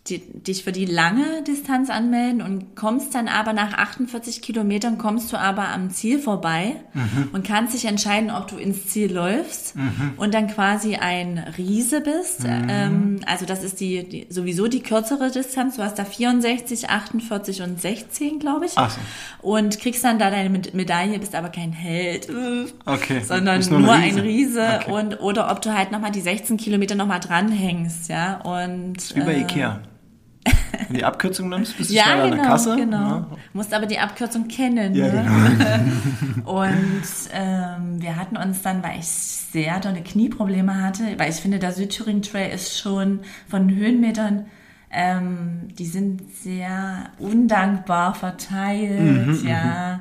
die, dich für die lange Distanz anmelden und kommst dann aber nach 48 Kilometern kommst du aber am Ziel vorbei Mhm. und kannst dich entscheiden, ob du ins Ziel läufst und dann quasi ein Riese bist. Mhm. Ähm, also das ist die, die sowieso die kürzere Distanz. Du hast da 64, 48 und 16, glaube ich. Ach so. Und kriegst dann da deine Meda- Medaille, bist aber kein Held. Äh, Okay. sondern nur, nur ein ein Riese. Okay. und oder ob du halt nochmal die 16 Kilometer nochmal dranhängst, ja. Und bei äh, Ikea. Wenn du die Abkürzung nimmst, bist du ja, schneller genau, an der Kasse. genau. Ja. Musst aber die Abkürzung kennen. Ja, ne? genau. Und ähm, wir hatten uns dann, weil ich sehr dolle Knieprobleme hatte, weil ich finde, der Südthüringen Trail ist schon von Höhenmetern, ähm, die sind sehr undankbar verteilt, Mhm, ja.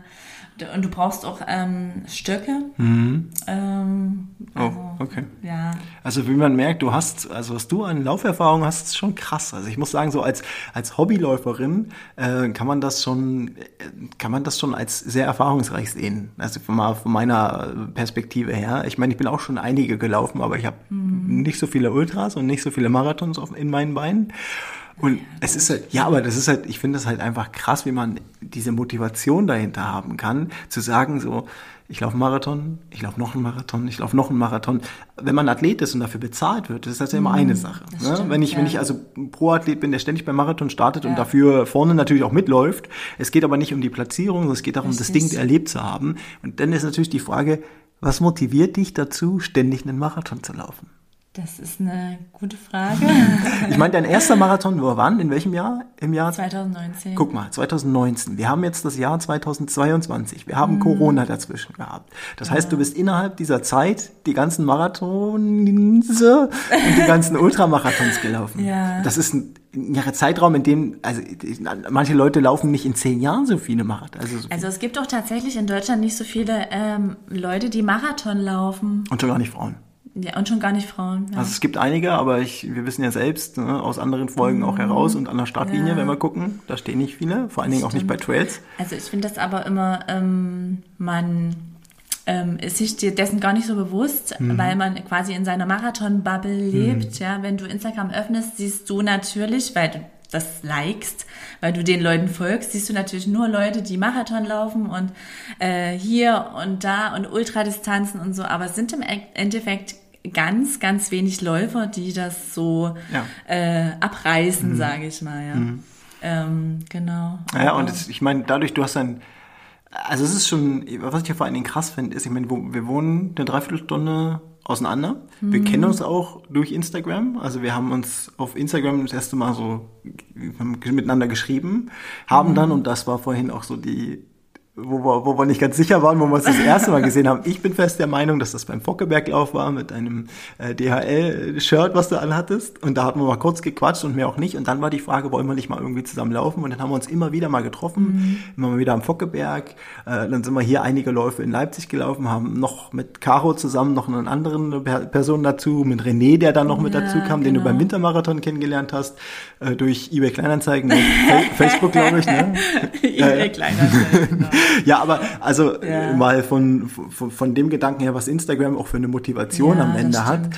Und du brauchst auch ähm, Stöcke. Mhm. Ähm, Oh, also, okay. Ja, Also wie man merkt, du hast, also was du an Lauferfahrung hast, ist schon krass. Also ich muss sagen, so als als Hobbyläuferin äh, kann man das schon, äh, kann man das schon als sehr erfahrungsreich sehen. Also von, mal, von meiner Perspektive her. Ich meine, ich bin auch schon einige gelaufen, aber ich habe nicht so viele Ultras und nicht so viele Marathons auf, in meinen Beinen. Und es ist halt, ja, aber das ist halt, ich finde das halt einfach krass, wie man diese Motivation dahinter haben kann, zu sagen so, ich laufe einen Marathon, ich laufe noch einen Marathon, ich laufe noch einen Marathon. Wenn man Athlet ist und dafür bezahlt wird, ist das ja immer eine Sache. das Ne? stimmt, wenn ich, wenn ja. ich also Pro-Athlet bin, der ständig beim Marathon startet und Ja. dafür vorne natürlich auch mitläuft. Es geht aber nicht um die Platzierung, sondern es geht darum, das Richtig. Ding erlebt zu haben. Und dann ist natürlich die Frage, was motiviert dich dazu, ständig einen Marathon zu laufen? Das ist eine gute Frage. Ich meine, dein erster Marathon war wann? In welchem Jahr? Im Jahr 2019. Guck mal, 2019. Wir haben jetzt das Jahr 2022. Wir haben Corona dazwischen gehabt. Das heißt, du bist innerhalb dieser Zeit die ganzen Marathons und die ganzen Ultramarathons gelaufen. Ja. Das ist ein, ein Zeitraum, in dem, also manche Leute laufen nicht in zehn Jahren so viele Marathons. Also so Also es gibt auch tatsächlich in Deutschland nicht so viele ähm, Leute, die Marathon laufen. und schon gar nicht Frauen. Ja, und schon gar nicht Frauen. Ja. Also es gibt einige, aber ich, wir wissen ja selbst ne, aus anderen Folgen auch heraus und an der Startlinie, Ja. wenn wir gucken, da stehen nicht viele, vor allen Dingen auch nicht bei Trails. Also ich finde das aber immer, ähm, man ähm, ist sich dessen gar nicht so bewusst, Mhm. weil man quasi in seiner Marathon-Bubble lebt. Ja, wenn du Instagram öffnest, siehst du natürlich, weil du das likest, weil du den Leuten folgst, siehst du natürlich nur Leute, die Marathon laufen und äh, hier und da und Ultradistanzen und so. Aber es sind im Endeffekt ganz, ganz wenig Läufer, die das so Ja. äh, abreißen, sage ich mal. Ja. Ähm, genau. Naja, und es, ich meine, dadurch, du hast ein, also es ist schon, was ich ja vor allen Dingen krass finde, ist, ich meine, wir wohnen eine Dreiviertelstunde auseinander. Wir kennen uns auch durch Instagram. Also wir haben uns auf Instagram das erste Mal so miteinander geschrieben, haben dann, und das war vorhin auch so die, wo wir, wo wir nicht ganz sicher waren, wo wir uns das erste Mal gesehen haben. Ich bin fest der Meinung, dass das beim Fockeberglauf war mit einem äh, DHL-Shirt, was du anhattest. Und da hatten wir mal kurz gequatscht und mehr auch nicht. Und dann war die Frage, wollen wir nicht mal irgendwie zusammen laufen? Und dann haben wir uns immer wieder mal getroffen, immer mal wieder am Fockeberg. Äh, dann sind wir hier einige Läufe in Leipzig gelaufen, haben noch mit Caro zusammen noch einen anderen Per- Person dazu, mit René, der dann noch mit Ja, dazu kam, den du genau. beim Wintermarathon kennengelernt hast, äh, durch eBay Kleinanzeigen Fa- Facebook, glaube ich. Ne? eBay Kleinanzeigen, genau. Ja, aber also Ja. äh, mal von, von, von dem Gedanken her, was Instagram auch für eine Motivation Ja, am Ende das hat,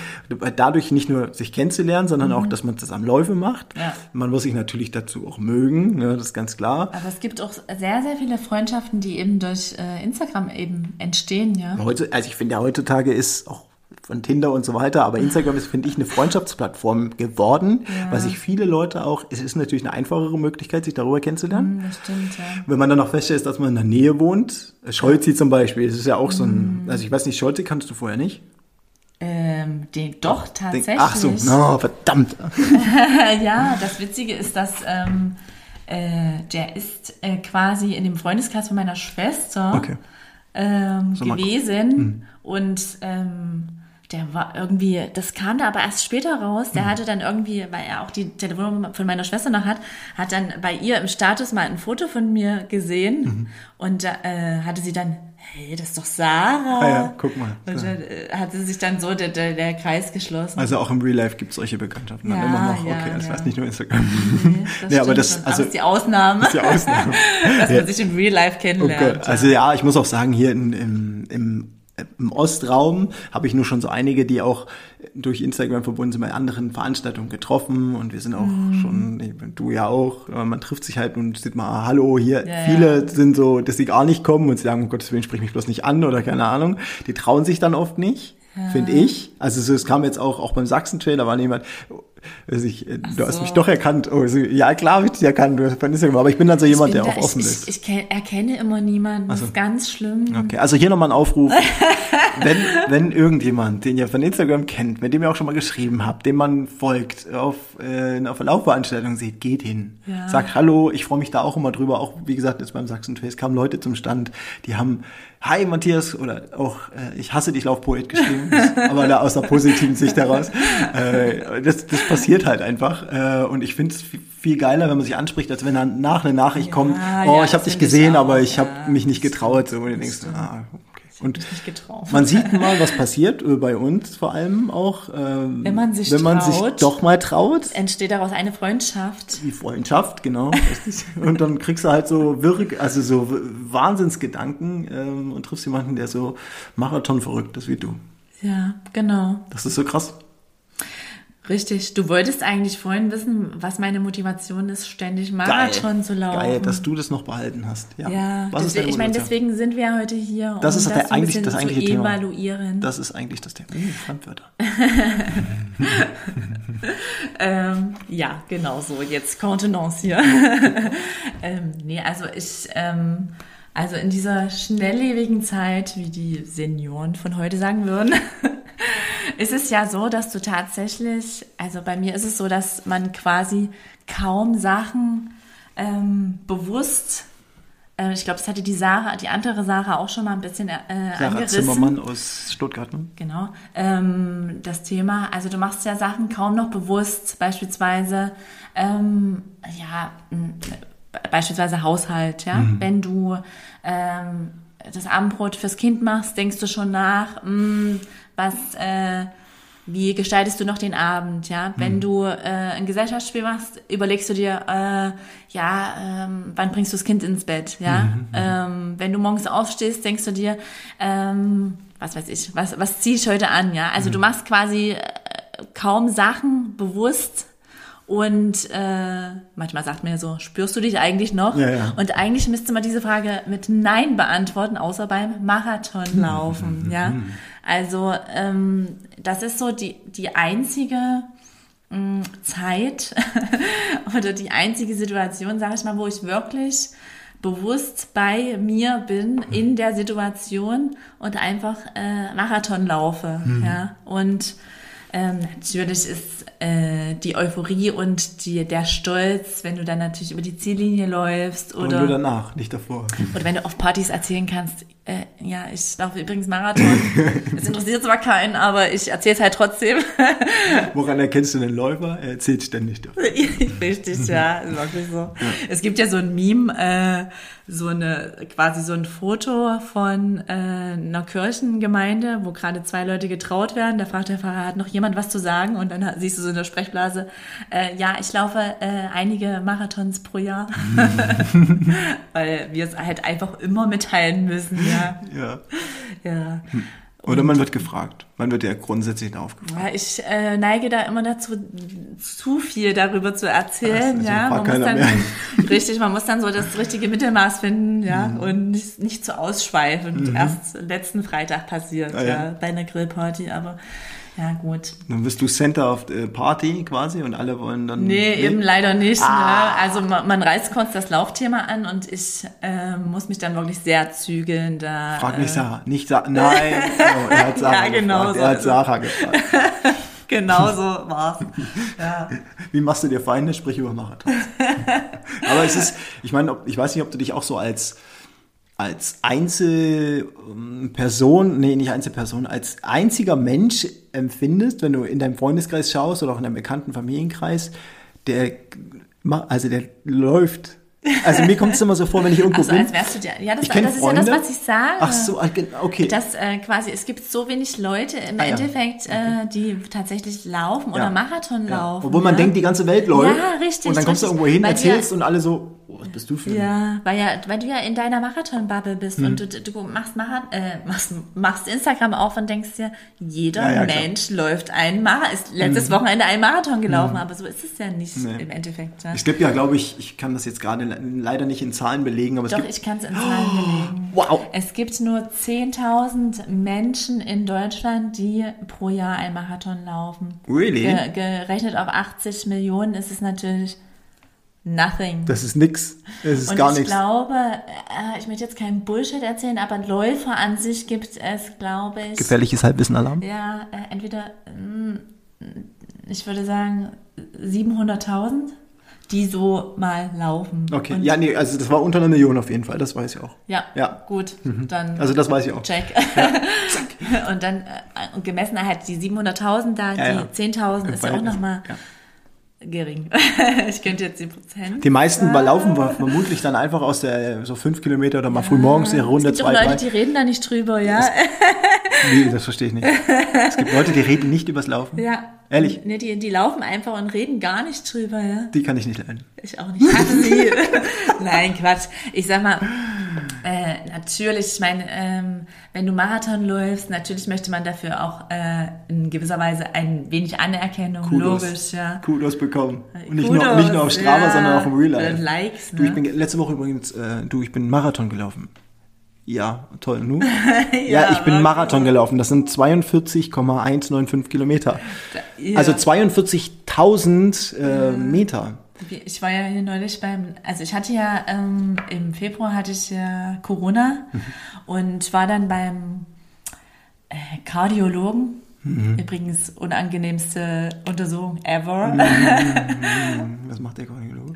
dadurch nicht nur sich kennenzulernen, sondern auch, dass man zusammen Läufe macht. Mhm. Ja. Man muss sich natürlich dazu auch mögen, ne, das ist ganz klar. Aber es gibt auch sehr, sehr viele Freundschaften, die eben durch äh, Instagram eben entstehen, ja. Heute, also ich finde ja heutzutage ist auch von Tinder und so weiter, aber Instagram ist, finde ich, eine Freundschaftsplattform geworden, Ja. weil sich viele Leute auch, es ist natürlich eine einfachere Möglichkeit, sich darüber kennenzulernen. Hm, Das stimmt, ja. Wenn man dann noch feststellt, dass man in der Nähe wohnt, Scholzi zum Beispiel, das ist ja auch so ein, Mhm. also ich weiß nicht, Scholzi kannst du vorher nicht? Ähm, den, doch, tatsächlich. Ach so, no, verdammt. ja, das Witzige ist, dass ähm, äh, der ist äh, quasi in dem Freundeskreis von meiner Schwester Okay. ähm, So mal- Hm. gewesen und ähm, der war irgendwie, das kam da aber erst später raus. Der hatte dann irgendwie, weil er auch die Telefonnummer von meiner Schwester noch hat, hat dann bei ihr im Status mal ein Foto von mir gesehen Mhm. und da, äh, hatte sie dann, hey, das ist doch Sarah. Ah ja, guck mal. Und dann äh, hatte sich dann so der, der, der Kreis geschlossen. Also auch im Real Life gibt es solche Bekanntschaften dann Ja, immer noch. ja, Okay, das ja. heißt nicht nur Instagram. Nee, das Nee, aber das- schon. also- aber ist die Ausnahme, Das ist die Ausnahme. dass man sich im Real Life Oh kennenlernt. Gott. Also ja, ich muss auch sagen, hier in, im, im, im Ostraum habe ich nur schon so einige, die auch durch Instagram verbunden sind, bei anderen Veranstaltungen getroffen und wir sind auch Mhm. schon, du ja auch, man trifft sich halt und sieht mal, hallo, hier, Ja, viele ja. sind so, dass sie gar nicht kommen und sie sagen, um Gottes Willen, sprich mich bloß nicht an oder keine Ahnung. Die trauen sich dann oft nicht, finde ich. Also so, es kam jetzt auch, auch beim Sachsen-Trail, da war jemand, weiß ich, äh, du hast so. mich doch erkannt. Oh, so, ja, klar habe ich dich erkannt, du hast bei Instagram, aber ich bin dann so jemand, der bin auch da- offen ich, ist. Ich, ich kenn- erkenne immer niemanden. Das ist ganz schlimm. Okay, also hier nochmal ein Aufruf. wenn, wenn irgendjemand, den ihr von Instagram kennt, mit dem ihr auch schon mal geschrieben habt, dem man folgt, auf, äh, auf einer Laufveranstaltung seht, geht hin. Ja. Sagt Hallo, ich freue mich da auch immer drüber. Auch, wie gesagt, jetzt beim Sachsen Trace kamen Leute zum Stand, die haben Hi Matthias oder auch äh, Ich hasse dich Laufpoet geschrieben, aber da aus einer positiven Sicht heraus. Äh, das, das passiert halt einfach. Äh, und ich finde es viel, geiler, wenn man sich anspricht, als wenn dann nach eine Nachricht Ja, kommt, ja, oh, das ich habe dich ich gesehen, auch, aber ich ja. habe mich nicht getraut. So, und du denkst, ah. Und man sieht mal, was passiert, äh, bei uns vor allem auch. ähm, Wenn man sich Wenn man sich traut. doch mal traut. Entsteht daraus eine Freundschaft. Die Freundschaft, genau. und dann kriegst du halt so wirr, also so Wahnsinnsgedanken ähm, und triffst jemanden, der so Marathon verrückt ist wie du. Ja, genau. Das ist so krass. Richtig. Du wolltest eigentlich vorhin wissen, was meine Motivation ist, ständig Marathon zu laufen. Geil, dass du das noch behalten hast. Ja. ja, was ist deswegen, deine ich meine, Motivation? deswegen sind wir ja heute hier, um Das ist das, der- eigentlich das zu eigentliche Thema. evaluieren. Das ist eigentlich das Thema. Hm, Fremdwörter. Ähm, ja, genau so. Jetzt Contenance hier. ähm, nee, also ich, ähm, also in dieser schnelllebigen Zeit, wie die Senioren von heute sagen würden, es ist ja so, dass du tatsächlich, also bei mir ist es so, dass man quasi kaum Sachen ähm, bewusst äh, ich glaube, das hatte die Sarah, die andere Sarah auch schon mal ein bisschen äh, Sarah angerissen. Zimmermann aus Stuttgart, ne? Genau. Ähm, das Thema, also du machst ja Sachen kaum noch bewusst, beispielsweise, ähm, ja, beispielsweise Haushalt, ja. Wenn du ähm, das Abendbrot fürs Kind machst, denkst du schon nach, mh, was, äh, wie gestaltest du noch den Abend, ja? Wenn du äh, ein Gesellschaftsspiel machst, überlegst du dir, äh, ja, ähm, wann bringst du das Kind ins Bett, ja? Ähm, wenn du morgens aufstehst, denkst du dir, ähm, was weiß ich, was, was ziehe ich heute an, ja? Also du machst quasi äh, kaum Sachen bewusst und äh, manchmal sagt man ja so, spürst du dich eigentlich noch? Ja, ja. Und eigentlich müsste man diese Frage mit Nein beantworten, außer beim Marathonlaufen, ja? Also ähm, das ist so die, die einzige mh, Zeit oder die einzige Situation, sage ich mal, wo ich wirklich bewusst bei mir bin in der Situation und einfach äh, Marathon laufe. Ja? Und ähm, natürlich ist äh, die Euphorie und die, der Stolz, wenn du dann natürlich über die Ziellinie läufst Und oder nur danach, nicht davor. oder wenn du auf Partys erzählen kannst, äh, ja, ich laufe übrigens Marathon. Das interessiert zwar keinen, aber ich erzähle es halt trotzdem. Woran erkennst du den Läufer? Er erzählt ständig davon. Richtig, ja, ist wirklich so. Es gibt ja so ein Meme, äh, so eine, quasi so ein Foto von äh, einer Kirchengemeinde, wo gerade zwei Leute getraut werden. Da fragt der Pfarrer, hat noch jemand was zu sagen? Und dann siehst du so in der Sprechblase, äh, ja, ich laufe äh, einige Marathons pro Jahr. Weil wir es halt einfach immer mitteilen müssen, ja. Ja. ja. Oder man wird gefragt. Man wird ja grundsätzlich aufgefragt. Ja, ich äh, neige da immer dazu, zu viel darüber zu erzählen. Also, ja, man muss dann mehr. richtig, man muss dann so das richtige Mittelmaß finden, ja, Mhm. und nicht, nicht zu ausschweifend. Erst letzten Freitag passiert, Ah, ja, ja. bei einer Grillparty, aber ja gut. Dann bist du Center of the Party quasi und alle wollen dann. Nee, eben leider nicht. Ah. Ne? Also man, man reißt kurz das Laufthema an und ich äh, muss mich dann wirklich sehr zügeln. Da, Frag nicht äh, Sarah. Nicht Sarah. Nein. Oh, er hat Sarah Ja, genau gefragt. so Er hat es. Sarah gefragt. Genau so war's. Ja. Wie machst du dir Feinde? Sprich über Marathons. Aber es ist, ich meine, ich weiß nicht, ob du dich auch so als, als Einzelperson, nee, nicht Einzelperson, als einziger Mensch empfindest, wenn du in deinem Freundeskreis schaust oder auch in deinem bekannten Familienkreis, der, also der läuft. Also mir kommt es immer so vor, wenn ich irgendwo Also bin. als wärst du dir. Ja, das, Ich das ist ja das, Freunde. was ich sage. Ach so, ah, okay. Dass äh, quasi, es gibt so wenig Leute im Ah, ja. Endeffekt, äh, die tatsächlich laufen oder Ja. Marathon Ja. laufen. Obwohl man ja? denkt, die ganze Welt läuft. Ja, richtig, Und dann kommst du richtig. irgendwo hin, Weil erzählst und alle so, oh, was bist du für ein Ja, weil ja, weil du ja in deiner Marathon-Bubble bist und du, du machst, Marathon, äh, machst, machst Instagram auf und denkst dir, jeder ja, klar. Mensch läuft einen Marathon, ist letztes Wochenende einen Marathon gelaufen, aber so ist es ja nicht Nee. im Endeffekt. Ja. Es gibt ja, glaube ich, ich kann das jetzt gerade le- leider nicht in Zahlen belegen, aber es Doch, gibt. ich kann es in Zahlen belegen. Wow! Es gibt nur 10.000 Menschen in Deutschland, die pro Jahr einen Marathon laufen. Really? Ge gerechnet auf 80 Millionen ist es natürlich nothing. Das ist nix. Das ist Und gar ich nichts. glaube, äh, ich möchte jetzt keinen Bullshit erzählen, aber Läufer an sich gibt es, glaube ich, Gefährliches Halbwissen-Alarm. ja, äh, entweder, mm, ich würde sagen, 700.000, die so mal laufen. Okay, Und- ja, nee, also das war unter einer Million auf jeden Fall, das weiß ich auch. Ja, Ja. gut, dann Also das weiß ich auch. check. und dann äh, und gemessen halt die 700.000 da, Ja, ja. die 10.000 Im ist ja auch nochmal Ja. Gering. ich könnte jetzt die Prozent. Die meisten laufen wir vermutlich dann einfach aus der so fünf Kilometer oder mal früh morgens ihre Runde, es gibt zwei, Leute, drei. die reden da nicht drüber, ja. Nee, das verstehe ich nicht. Es gibt Leute, die reden nicht übers Laufen. ja. Ehrlich? Nee, die, die laufen einfach und reden gar nicht drüber, ja. Die kann ich nicht lernen. Ich auch nicht. Sie. Nein, Quatsch. Ich sag mal, äh, natürlich, ich meine, ähm, wenn du Marathon läufst, natürlich möchte man dafür auch äh, in gewisser Weise ein wenig Anerkennung, Kudos. logisch, ja. Kudos bekommen. Und nicht, Kudos, nur, nicht nur auf Strava, ja. sondern auch im Real Life. Äh, Likes, Du, ich ne? bin letzte Woche übrigens, äh, du, ich bin Marathon gelaufen. Ja, toll. Nu? ja, ich bin. Marathon gelaufen. Das sind 42,195 Kilometer. Ja. Also 42.000 äh, Meter. Ich war ja hier neulich beim, also ich hatte ja ähm, im Februar hatte ich ja Corona Mhm. und war dann beim äh, Kardiologen Übrigens unangenehmste Untersuchung ever. Was macht der Kardiologe?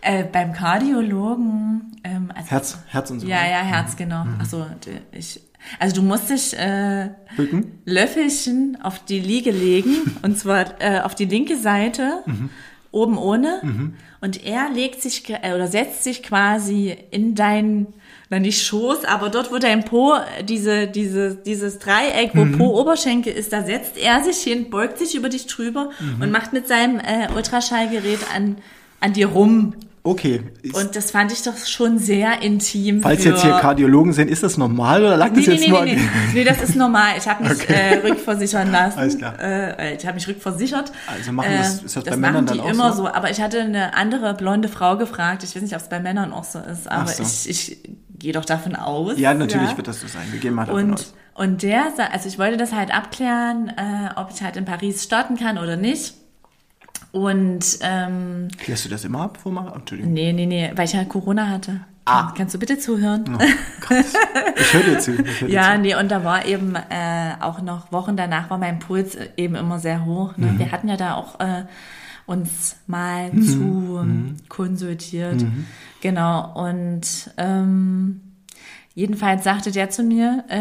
äh, beim Kardiologen. Ähm, also, Herz, Herz und so. Ja, ja, Herz, genau. Achso, d- ich. Also du musst dich äh, Bücken? Löffelchen auf die Liege legen und zwar äh, auf die linke Seite, oben ohne. Und er legt sich äh, oder setzt sich quasi in dein, na nicht Schoß, aber dort, wo dein Po, diese, diese, dieses Dreieck, wo Po-Oberschenkel ist, da setzt er sich hin, beugt sich über dich drüber und macht mit seinem äh, Ultraschallgerät an, an dir rum. Okay. Und das fand ich doch schon sehr intim. falls jetzt hier Kardiologen sind, ist das normal oder lag Nee, das nee, jetzt nee, nur nee, an nee. nee, das ist normal. Ich habe mich Okay. äh, rückversichern lassen. Alles klar. Äh, ich habe mich rückversichert. Also machen das- ist das bei machen Männern die dann auch immer so? so? Aber ich hatte eine andere blonde Frau gefragt. Ich weiß nicht, ob es bei Männern auch so ist, aber so. ich, ich gehe doch davon aus. Ja, natürlich wird das so sein. Wir gehen mal davon Und, aus. und der, also ich wollte das halt abklären, äh, ob ich halt in Paris starten kann oder nicht. Und ähm, Klärst du das immer ab, vor Mara? Entschuldigung. nee, nee, nee, weil ich halt Corona hatte. Ah. Kannst du bitte zuhören? Ich höre dir zu. Hör Ja, zu. nee, und da war eben äh, auch noch Wochen danach war mein Puls äh, eben immer sehr hoch. Ne? Mhm. Wir hatten ja da auch äh, uns mal Mhm. zu ähm, konsultiert. Genau, und ähm, jedenfalls sagte der zu mir, äh,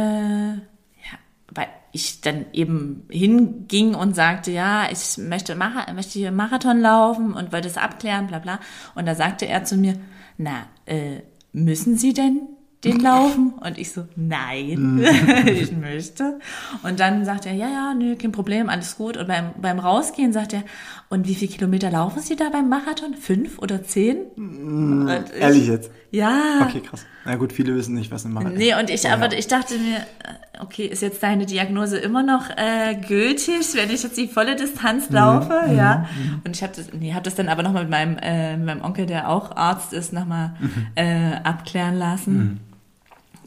ja, weil ich dann eben hinging und sagte, ja, ich möchte, Mara möchte hier Marathon laufen und wollte es abklären, bla bla. Und da sagte er zu mir, na, äh, müssen Sie denn den laufen? Und ich so, nein, ich möchte. Und dann sagt er, ja, ja, nö, kein Problem, alles gut. Und beim, beim Rausgehen sagt er, und wie viele Kilometer laufen Sie da beim Marathon? Fünf oder zehn? Und ich- Ehrlich jetzt? Ja. Okay, krass. Na gut, viele wissen nicht, was ein Marathon Nee, und ich, Ja. aber ich dachte mir, äh, okay, ist jetzt deine Diagnose immer noch äh, gültig, wenn ich jetzt die volle Distanz laufe, ja? Und ich habe das, nee, habe das dann aber nochmal mit meinem, äh, mit meinem Onkel, der auch Arzt ist, nochmal äh, abklären lassen.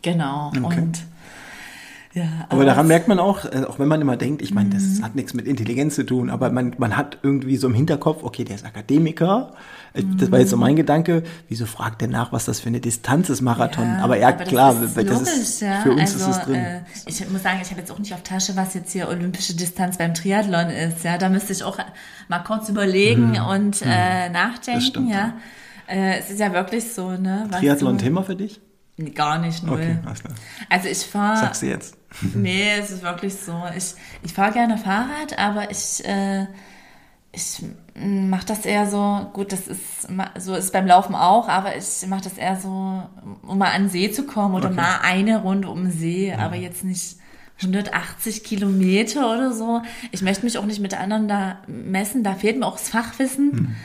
Genau. Okay. Und ja, Aber daran merkt man auch, äh, auch wenn man immer denkt, ich meine, Mhm. das hat nichts mit Intelligenz zu tun, aber man, man hat irgendwie so im Hinterkopf, okay, der ist Akademiker. Äh, Das war jetzt so Mhm. mein Gedanke. Wieso fragt der nach, was das für eine Distanz ist, Marathon? Ja, aber ja, aber das klar, ist weil das ist, ja. für uns also, ist es drin. Äh, ich muss sagen, ich habe jetzt auch nicht auf Tasche, was jetzt hier olympische Distanz beim Triathlon ist. Ja, da müsste ich auch mal kurz überlegen und äh, nachdenken. Mhm. stimmt, ja, Äh, es ist ja wirklich so, ne? was Triathlon du- Thema für dich? Nee, Gar nicht, null. Okay, alles klar. Also ich fahre. Sagst du jetzt. Nee, es ist wirklich so. Ich, ich fahre gerne Fahrrad, aber ich, äh, ich mache das eher so, gut, das ist so ist beim Laufen auch, aber ich mache das eher so, um mal an den See zu kommen oder Okay. mal eine Runde um den See, aber jetzt nicht 180 Kilometer oder so. Ich möchte mich auch nicht mit anderen da messen, da fehlt mir auch das Fachwissen. Hm.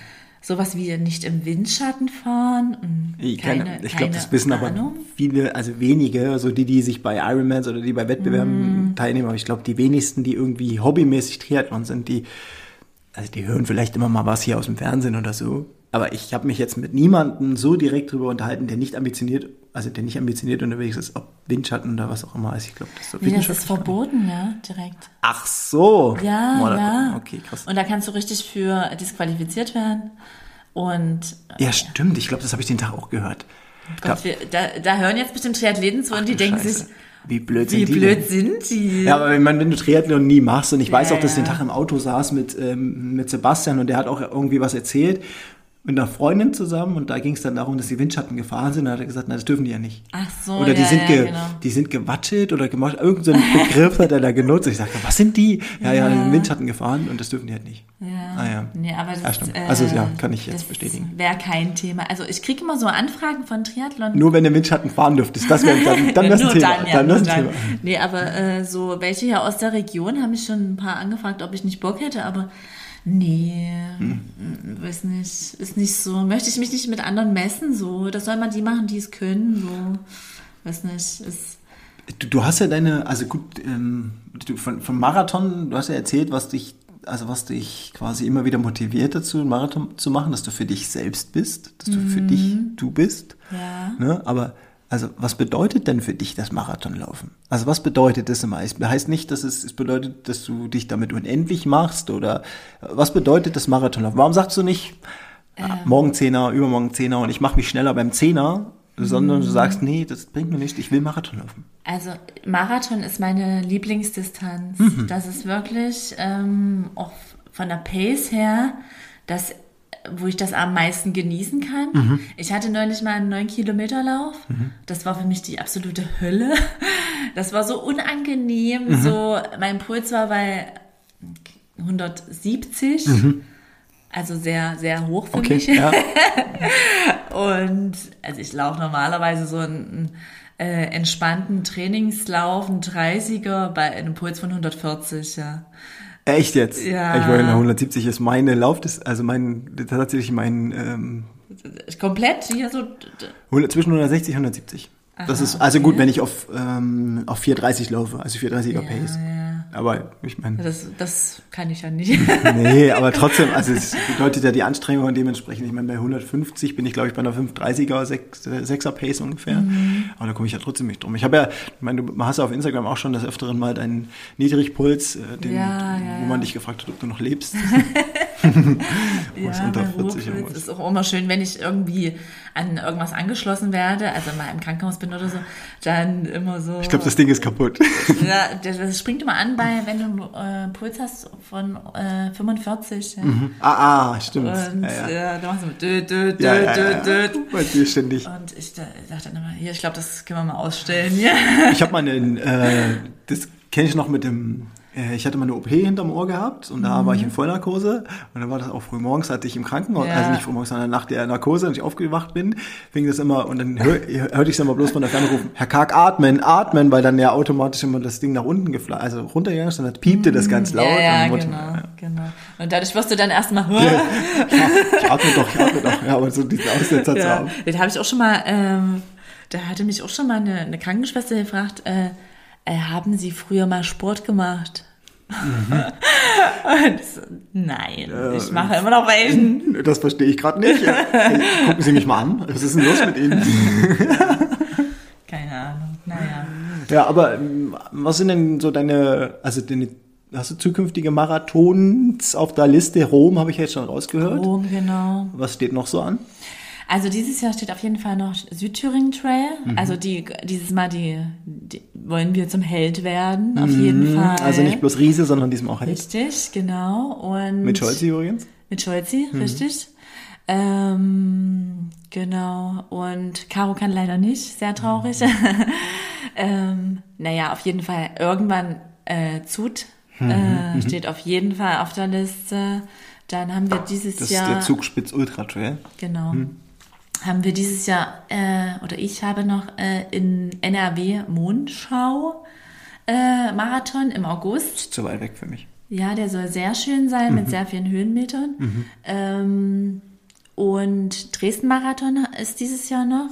Sowas wie nicht im Windschatten fahren. Ich, ich glaube, das wissen aber Ahnung. viele, also wenige, also die, die sich bei Ironmans oder die bei Wettbewerben Mhm. teilnehmen, aber ich glaube, die wenigsten, die irgendwie hobbymäßig Triathlon sind, die, also die hören vielleicht immer mal was hier aus dem Fernsehen oder so. Aber ich habe mich jetzt mit niemandem so direkt drüber unterhalten, der nicht ambitioniert, also der nicht ambitioniert unterwegs ist, ob Windschatten oder was auch immer ist. Ich glaube, das ist so Nee, das ist verboten, ja, direkt. Ach so. Ja, da- ja. Okay, krass. Und da kannst du richtig für disqualifiziert werden. Und äh, Ja, stimmt. Ich glaube, das habe ich den Tag auch gehört. Gott, wir, da, da hören jetzt bestimmt Triathleten zu und die du denken Scheiße. sich, wie blöd wie sind die blöd denn? sind die? Ja, aber wenn, man, wenn du Triathlon nie machst und ich weiß Ja, auch, dass ich den. Tag im Auto saß mit, ähm, mit Sebastian und der hat auch irgendwie was erzählt mit einer Freundin zusammen und da ging es dann darum, dass die Windschatten gefahren sind und da hat er gesagt, na, das dürfen die ja nicht. Ach so, Oder die ja, sind ja, ge, genau. die sind gewatschelt oder gemacht, irgendein so einen Begriff hat er da genutzt. Ich sagte, was sind die? Ja, ja, den Windschatten gefahren und das dürfen die halt nicht. Ja. Ah, ja. Nee, aber das, Ja, stimmt. äh, Also, ja, kann ich jetzt das bestätigen. Wäre kein Thema. Also ich kriege immer so Anfragen von Triathlon. Nur wenn du Windschatten fahren dürftest, das wäre dann, dann Nur Thema. Dann, ja, dann dann. Thema. Nee, aber äh, so welche hier aus der Region haben mich schon ein paar angefragt, ob ich nicht Bock hätte, aber nee, Hm. mm, weiß nicht, ist nicht so. Möchte ich mich nicht mit anderen messen, so. Das soll man die machen, die es können, so. Weiß nicht, ist. Du, du hast ja deine, also gut, ähm, du, von, von Marathon, du hast ja erzählt, was dich, also was dich quasi immer wieder motiviert dazu, einen Marathon zu machen, dass du für dich selbst bist, dass du für dich du bist. Ja. Ne? Aber also was bedeutet denn für dich das Marathonlaufen? Also was bedeutet das immer? Es heißt nicht, dass es, es bedeutet, dass du dich damit unendlich machst oder was bedeutet das Marathonlaufen? Warum sagst du nicht, ah, morgen Zehner, übermorgen Zehner und ich mache mich schneller beim Zehner, sondern du sagst, nee, das bringt mir nichts, ich will Marathon laufen. Also Marathon ist meine Lieblingsdistanz. Mhm. Das ist wirklich ähm, auch von der Pace her, das, wo ich das am meisten genießen kann. Mhm. Ich hatte neulich mal einen 9-Kilometer-Lauf. Das war für mich die absolute Hölle. Das war so unangenehm. Mhm. So, mein Puls war bei 170. Also sehr, sehr hoch für Mhm. Okay, mich. ja. Und also ich laufe normalerweise so einen äh, entspannten Trainingslauf, einen 30er bei einem Puls von 140, ja. Echt jetzt? Ja. Ich wollte nach 170 ist meine Lauf, das, also mein, tatsächlich mein, ähm, Komplett hier so. d- d- 100, zwischen 160 und 170. das Aha, ist, also okay. gut, wenn ich auf, ähm, auf 430 laufe, also 430er Pace. ja. Aber ich meine, Das, das kann ich ja nicht. nee, aber trotzdem, also es bedeutet ja die Anstrengung dementsprechend. Ich meine, bei 150 bin ich, glaube ich, bei einer 530er, 6, 6er Pace ungefähr. Mhm. Aber da komme ich ja trotzdem nicht drum. Ich habe ja, ich meine, du hast ja auf Instagram auch schon des Öfteren mal deinen Niedrigpuls, äh, den, Ja, ja, wo man ja. dich gefragt hat, ob du noch lebst. ja, unter mein 40 Ruhepuls irgendwas. ist auch immer schön, wenn ich irgendwie an irgendwas angeschlossen werde, also mal im Krankenhaus bin oder so, dann immer so. Ich glaube, das Ding ist kaputt. Ja, das, springt immer an bei, wenn du einen äh, Puls hast von äh, 45. Ja. ah, ah, stimmt. Und ja, ja, ja. da machst du mit dö, dö, dö, Ja, ja, dö, ja, dö. Bei dir ständig. Und ich da, dachte dann immer, hier, ich glaube, das können wir mal ausstellen. Ich habe mal einen, äh, das kenne ich noch mit dem, äh, ich hatte mal eine OP hinterm Ohr gehabt und da war ich in Vollnarkose und dann war das auch früh morgens, hatte ich im Krankenhaus, Ja. also nicht früh morgens, sondern nach der Narkose, als ich aufgewacht bin, fing das immer und dann hör, hörte ich es immer bloß von der Ferne rufen, Herr Karg, atmen, atmen, weil dann ja automatisch immer das Ding nach unten geflogen, also runtergegangen ist und dann piepte das ganz laut. ja, ja, und genau, wollte- genau. Und dadurch wirst du dann erstmal, ja, ich atme doch, ich atme doch, ja, aber so diesen Aussetzer zu ja, haben. das habe ich auch schon mal, ähm, da hatte mich auch schon mal eine, eine Krankenschwester gefragt, äh, äh, haben Sie früher mal Sport gemacht? Ich so, nein, ich mache immer noch welchen. Das verstehe ich gerade nicht. Ja. Gucken Sie mich mal an. Was ist denn los mit Ihnen? Keine Ahnung, naja. Ja, aber ähm, was sind denn so deine, also deine, hast du zukünftige Marathons auf der Liste? Rom habe ich jetzt schon rausgehört. Oh, genau. Was steht noch so an? Also dieses Jahr steht auf jeden Fall noch Südthüringen Trail. Mhm. Also die dieses Mal die, die wollen wir zum Held werden, auf jeden Fall. Also nicht bloß Riese, sondern diesmal auch Held. richtig, genau. Und Mit Scholzi übrigens. Mit Scholzi, richtig. Ähm, genau. Und Caro kann leider nicht, sehr traurig. ähm, naja, auf jeden Fall irgendwann äh, Zut äh, steht auf jeden Fall auf der Liste. Dann haben wir dieses Das Jahr ist der Zugspitz Ultra Trail. Genau. Haben wir dieses Jahr, äh, oder ich habe noch äh, in NRW Mondschau äh, Marathon im August. Zu weit weg für mich. Ja, der soll sehr schön sein mit sehr vielen Höhenmetern. Ähm, und Dresden-Marathon ist dieses Jahr noch.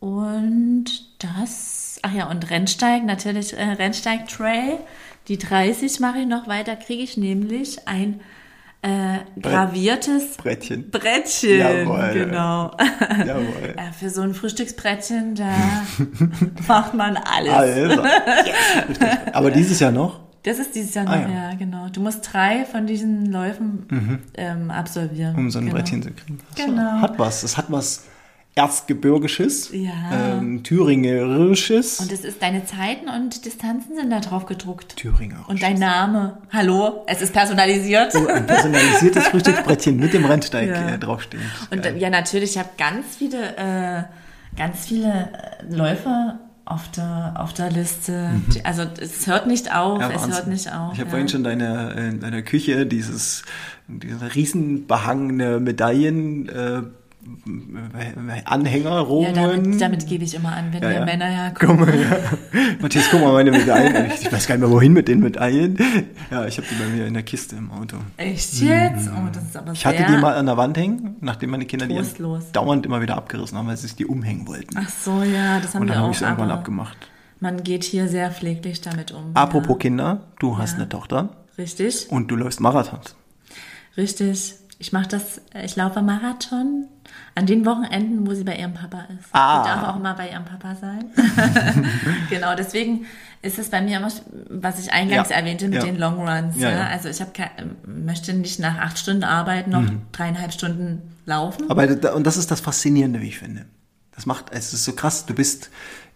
Und das, ach ja, und Rennsteig, natürlich äh, Rennsteig-Trail. Die 30 mache ich noch weiter, kriege ich nämlich ein äh, graviertes Brettchen. Brettchen. Jawohl. Genau. Jawohl. Ja, für so ein Frühstücksbrettchen, da macht man alles. Also. Richtig. Aber dieses Jahr noch? Das ist dieses Jahr noch, Ah, ja. ja. genau. Du musst drei von diesen Läufen ähm, absolvieren. Um so ein genau. Brettchen zu kriegen. So, Genau. Hat was. Das hat was Erzgebirgisches. Ja. Ähm, Thüringerisches. Und es ist deine Zeiten und Distanzen sind da drauf gedruckt. Thüringerisch. Und dein Name. Hallo, es ist personalisiert. So ein personalisiertes Frühstücksbrettchen mit dem Rennsteig Ja. äh, draufstehen. Und ja, natürlich, ich habe ganz viele, äh, ganz viele äh, Läufe auf der, auf der Liste. Die- Also es hört nicht auf, Mhm. Ja, es Wahnsinn. hört nicht auf. Ich habe ja. vorhin schon deine, äh, in deiner Küche dieses, diese riesenbehangene Medaillen, äh, Anhänger, Roman. Ja, damit, damit gebe ich immer an, wenn Ja, ja. Männer herkommen. Guck mal, ja. Matthias, guck mal meine Medaillen. Ich, ich weiß gar nicht mehr, wohin mit den Medaillen. Ja, ich habe die bei mir in der Kiste im Auto. Echt jetzt? Oh, das ist aber. Ich hatte die mal an der Wand hängen, nachdem meine Kinder die Trostlos. dauernd immer wieder abgerissen haben, weil sie sich die umhängen wollten. Ach so, ja, das haben Und dann wir habe auch. ich es irgendwann abgemacht. Man geht hier sehr pfleglich damit um. Apropos ja. Kinder, du hast eine Tochter Richtig, und du läufst Marathons. richtig. Ich mache das, äh, ich laufe Marathon an den Wochenenden, wo sie bei ihrem Papa ist. Ah. Sie darf auch immer bei ihrem Papa sein. genau, deswegen ist es bei mir immer, was ich eingangs Ja. erwähnte mit Ja. den Long Runs. Ja, Ja, ja. Also ich hab möchte nicht nach acht Stunden arbeiten noch dreieinhalb Stunden laufen. Aber und das ist das Faszinierende, wie ich finde. Das macht, es ist so krass, du bist,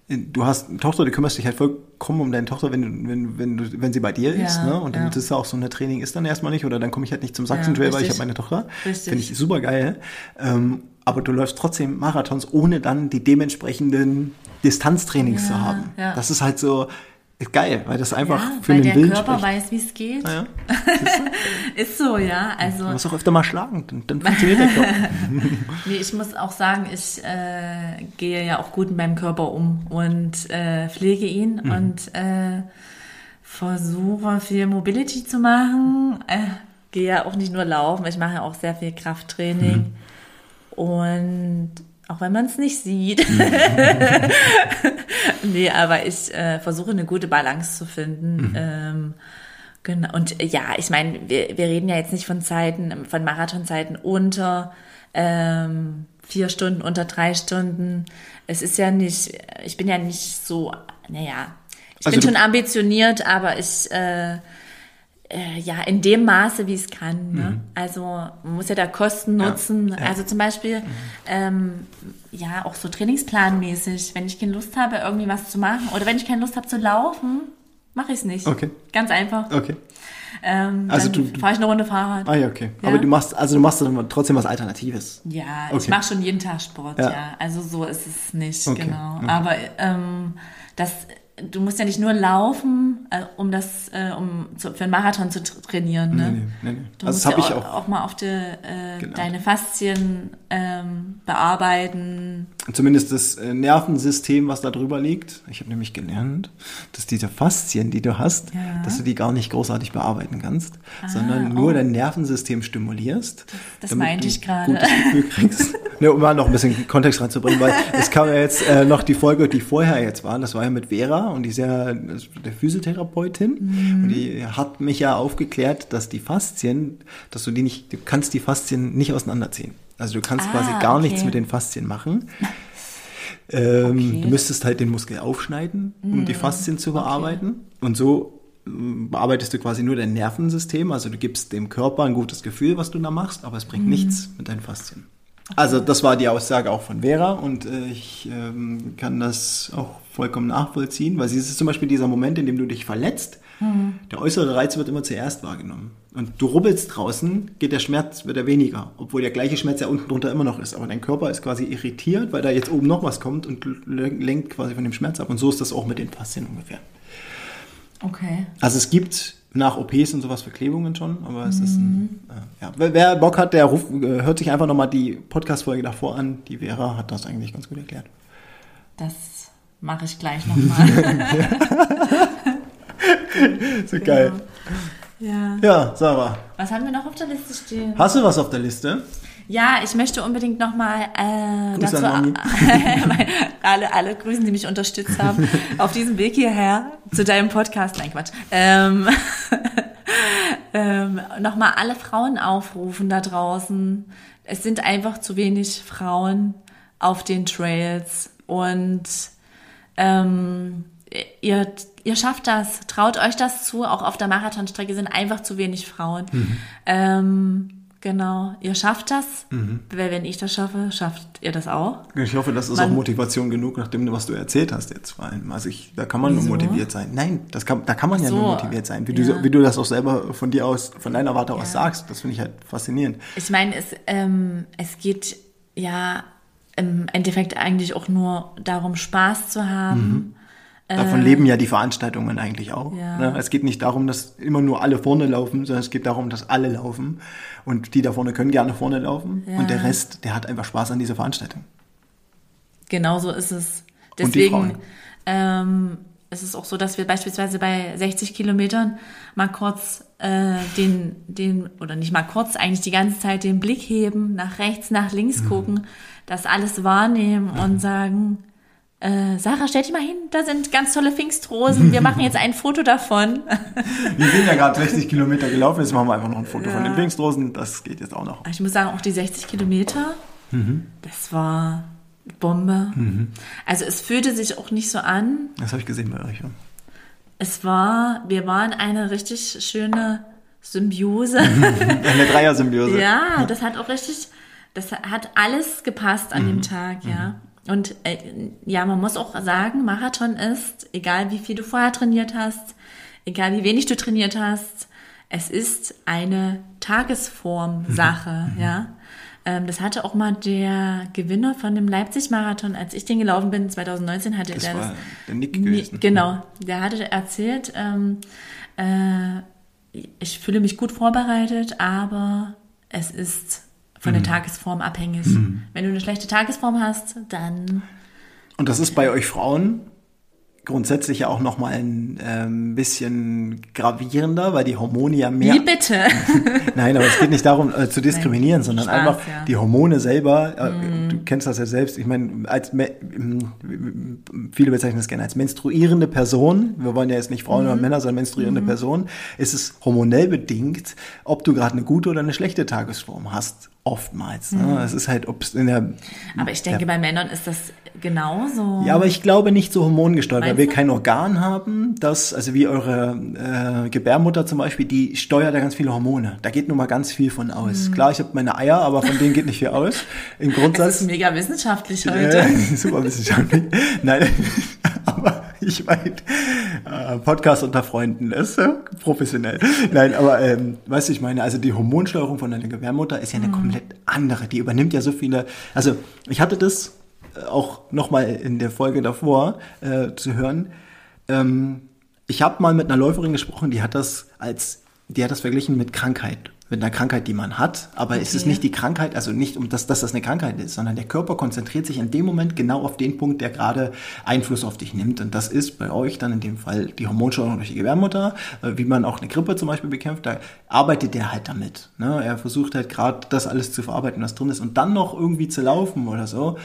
du hast eine Tochter, du kümmerst dich halt vollkommen um deine Tochter, wenn, wenn, wenn, du, wenn sie bei dir ist. Ja, Ne? Und dann ja. ist es auch so ein Training ist dann erstmal nicht oder dann komme ich halt nicht zum Sachsen Ja, weil ich habe meine Tochter. Finde ich super geil. Ähm, aber du läufst trotzdem Marathons, ohne dann die dementsprechenden Distanztrainings zu Ja, haben. ja. Das ist halt so geil, weil das einfach ja, für weil den der Willen Körper spricht. weiß, wie es geht. Ja, ja. Ist so, ja. Also Du musst auch öfter mal schlagen, dann, dann funktioniert der Körper. Nee, ich muss auch sagen, ich äh, gehe ja auch gut mit meinem Körper um und äh, pflege ihn Mhm. und äh, versuche viel Mobility zu machen. Äh, gehe ja auch nicht nur laufen, ich mache ja auch sehr viel Krafttraining. Mhm. Und auch wenn man es nicht sieht. nee, aber ich äh, versuche eine gute Balance zu finden. Ähm, Genau. Und äh, ja, ich meine, wir, wir reden ja jetzt nicht von Zeiten, von Marathonzeiten unter ähm, vier Stunden, unter drei Stunden. Es ist ja nicht, ich bin ja nicht so, naja, ich Also bin schon ambitioniert, aber ich, äh, äh, ja, in dem Maße, wie es kann. Ne? Also man muss ja da Kosten nutzen. ja. Also zum Beispiel, ähm, ja, auch so trainingsplanmäßig, wenn ich keine Lust habe, irgendwie was zu machen oder wenn ich keine Lust habe zu laufen, mache ich es nicht. Okay. Ganz einfach. Okay. Ähm, Also du- du- fahre ich eine Runde Fahrrad. Ah ja, okay. Ja. Aber du machst, also du machst dann trotzdem was Alternatives. Ja, Okay. ich mache schon jeden Tag Sport, Ja. ja. Also so ist es nicht, Okay, genau. okay. Aber ähm, das, du musst ja nicht nur laufen, äh, um das, äh, um zu, für einen Marathon zu tra- trainieren, ne? Nee, nee, nee, nee. Du Also musst das ja auch. auch mal auf die, äh, deine Faszien ähm, bearbeiten. Zumindest das äh, Nervensystem, was da drüber liegt. Ich habe nämlich gelernt, dass diese Faszien, die du hast, Ja. dass du die gar nicht großartig bearbeiten kannst, sondern nur dein Nervensystem stimulierst. Ah, das damit meinte ich gerade. Gutes Gefühl kriegst. ne, um mal noch ein bisschen Kontext reinzubringen, weil es kam ja jetzt äh, noch die Folge, die vorher jetzt war. Das war ja mit Vera und die ist ja also der Physiotherapeutin. Mhm. Und die hat mich ja aufgeklärt, dass die Faszien, dass du die nicht, du kannst die Faszien nicht auseinanderziehen. Also du kannst Ah, quasi gar okay. nichts mit den Faszien machen. Ähm, Okay. Mhm. Du müsstest halt den Muskel aufschneiden, um die Faszien zu bearbeiten. Und so ähm, bearbeitest du quasi nur dein Nervensystem. Also du gibst dem Körper ein gutes Gefühl, was du da machst, aber es Mhm. bringt nichts mit deinen Faszien. Also das war die Aussage auch von Vera und äh, ich ähm, kann das auch vollkommen nachvollziehen, weil sie ist zum Beispiel dieser Moment, in dem du dich verletzt. Mhm. Der äußere Reiz wird immer zuerst wahrgenommen. Und du rubbelst draußen, geht der Schmerz wieder weniger, obwohl der gleiche Schmerz ja unten drunter immer noch ist. Aber dein Körper ist quasi irritiert, weil da jetzt oben noch was kommt und lenkt quasi von dem Schmerz ab. Und so ist das auch mit den Faszien ungefähr. Okay. Also es gibt nach OPs und sowas Verklebungen schon, aber es ist ein, äh, ja. Wer, wer Bock hat, der ruft, äh, hört sich einfach nochmal die Podcast-Folge davor an. Die Vera hat das eigentlich ganz gut erklärt. Das mache ich gleich nochmal. So geil. ja. Ja, Sarah, Was haben wir noch auf der Liste stehen? hast du was auf der Liste? Ja, ich möchte unbedingt nochmal äh, Grüße dazu alle, alle grüßen, die mich unterstützt haben, auf diesem Weg hierher zu deinem Podcast. Nein, Quatsch. Ähm, ähm, nochmal alle Frauen aufrufen da draußen. Es sind einfach zu wenig Frauen auf den Trails und ähm, ihr, ihr schafft das. Traut euch das zu. Auch auf der Marathonstrecke sind einfach zu wenig Frauen. Ähm, genau, ihr schafft das. Weil wenn ich das schaffe, schafft ihr das auch. Ich hoffe, das ist Man- auch Motivation genug, nachdem was du erzählt hast jetzt vor allem. Also ich, da kann man Wieso? nur motiviert sein. Nein, das kann, da kann man ja so, nur motiviert sein. Wie, du, ja. so- wie du das auch selber von dir aus, von deiner Warte aus Ja. sagst, das finde ich halt faszinierend. Ich meine, es, ähm, es geht ja im Endeffekt eigentlich auch nur darum, Spaß zu haben. Davon leben ja die Veranstaltungen eigentlich auch. Äh. Ja. Ne? Es geht nicht darum, dass immer nur alle vorne laufen, sondern es geht darum, dass alle laufen. Und die da vorne können gerne vorne laufen. Ja. Und der Rest, der hat einfach Spaß an dieser Veranstaltung. Genau so ist es. Deswegen ähm, ist es auch so, dass wir beispielsweise bei 60 Kilometern mal kurz äh, den, den, oder nicht mal kurz, eigentlich die ganze Zeit den Blick heben, nach rechts, nach links Mhm. gucken, das alles wahrnehmen und sagen, äh, Sarah, stell dich mal hin, da sind ganz tolle Pfingstrosen, wir machen jetzt ein Foto davon. Wir sind ja gerade 60 Kilometer gelaufen, jetzt machen wir einfach noch ein Foto von den Pfingstrosen. Das geht jetzt auch noch. Ich muss sagen, auch die 60 Kilometer, Mhm. das war Bombe. Also es fühlte sich auch nicht so an, Das habe ich gesehen bei euch. Ja. Es war, wir waren eine richtig schöne Symbiose. Eine Dreier-Symbiose. ja, das hat auch richtig, das hat alles gepasst an dem Tag, ja. Und äh, ja, man muss auch sagen, Marathon ist, egal wie viel du vorher trainiert hast, egal wie wenig du trainiert hast, es ist eine Tagesform-Sache, Mhm. ja. Ähm, das hatte auch mal der Gewinner von dem Leipzig-Marathon, als ich den gelaufen bin, 2019, hatte Das der war das. der Nick gewesen. Genau, der hatte erzählt, ähm, äh, ich fühle mich gut vorbereitet, aber es ist von Mhm. der Tagesform abhängig. Wenn du eine schlechte Tagesform hast, dann Und das ist bei euch Frauen grundsätzlich ja auch nochmal ein ähm, bisschen gravierender, weil die Hormone ja mehr wie bitte? Nein, aber es geht nicht darum äh, zu diskriminieren, Nein, sondern Spaß, einfach ja. Mhm. die Hormone selber, äh, du kennst das ja selbst, ich meine, als viele bezeichnen das gerne als menstruierende Person, wir wollen ja jetzt nicht Frauen Mhm. oder Männer, sondern menstruierende Person, ist es hormonell bedingt, ob du gerade eine gute oder eine schlechte Tagesform hast, oftmals. Mhm. Ne? Es ist halt, ob es in der Aber ich denke, bei Männern ist das genauso. ja, aber ich glaube nicht so hormongesteuert, weil wir du? kein Organ haben, das, also wie eure äh, Gebärmutter zum Beispiel, die steuert ja ganz viele Hormone. Da geht nun mal ganz viel von aus. Klar, ich habe meine Eier, aber von denen geht nicht viel aus. Im das Grundsatz. ist mega wissenschaftlich heute. Äh, super wissenschaftlich. Nein, aber ich meine, äh, Podcast unter Freunden ist äh, professionell. Nein, aber ähm, weißt du, ich meine, also die Hormonsteuerung von deiner Gebärmutter ist ja eine komplett andere. Die übernimmt ja so viele. Also ich hatte das äh, auch nochmal in der Folge davor äh, zu hören. Ähm, ich habe mal mit einer Läuferin gesprochen, die hat das als, die hat das verglichen mit Krankheit, mit einer Krankheit, die man hat. Aber es ist Okay. nicht die Krankheit, also nicht um das, dass das eine Krankheit ist, sondern der Körper konzentriert sich in dem Moment genau auf den Punkt, der gerade Einfluss auf dich nimmt. Und das ist bei euch dann in dem Fall die Hormonsteuerung durch die Gebärmutter, äh, wie man auch eine Grippe zum Beispiel bekämpft. Da arbeitet der halt damit. Ne? Er versucht halt gerade das alles zu verarbeiten, was drin ist, und dann noch irgendwie zu laufen oder so.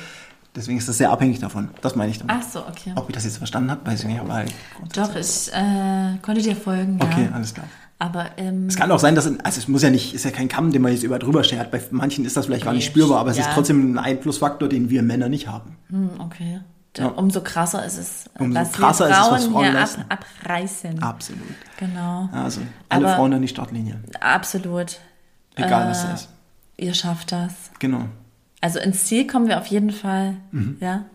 Deswegen ist das sehr abhängig davon. Das meine ich damit. Ach so, okay. Ob ich das jetzt verstanden habe, weiß ich nicht, aber Doch, ich äh, konnte dir folgen, okay, ja. alles klar. Aber ähm, Es kann auch sein, dass, in, also es muss ja nicht, ist ja kein Kamm, den man jetzt über drüber schert. Bei manchen ist das vielleicht gar nicht spürbar, aber es ja. ist trotzdem ein Einflussfaktor, den wir Männer nicht haben. hm, okay. Ja. Umso krasser ist es, Umso was krasser wir ist es, Frauen was Frauen hier ab, abreißen. Absolut. Genau. Also alle Aber- Frauen an die Startlinie. Absolut. Egal, was Äh, das ist. Ihr schafft das. Genau. Also ins Ziel kommen wir auf jeden Fall. Mhm. Ja.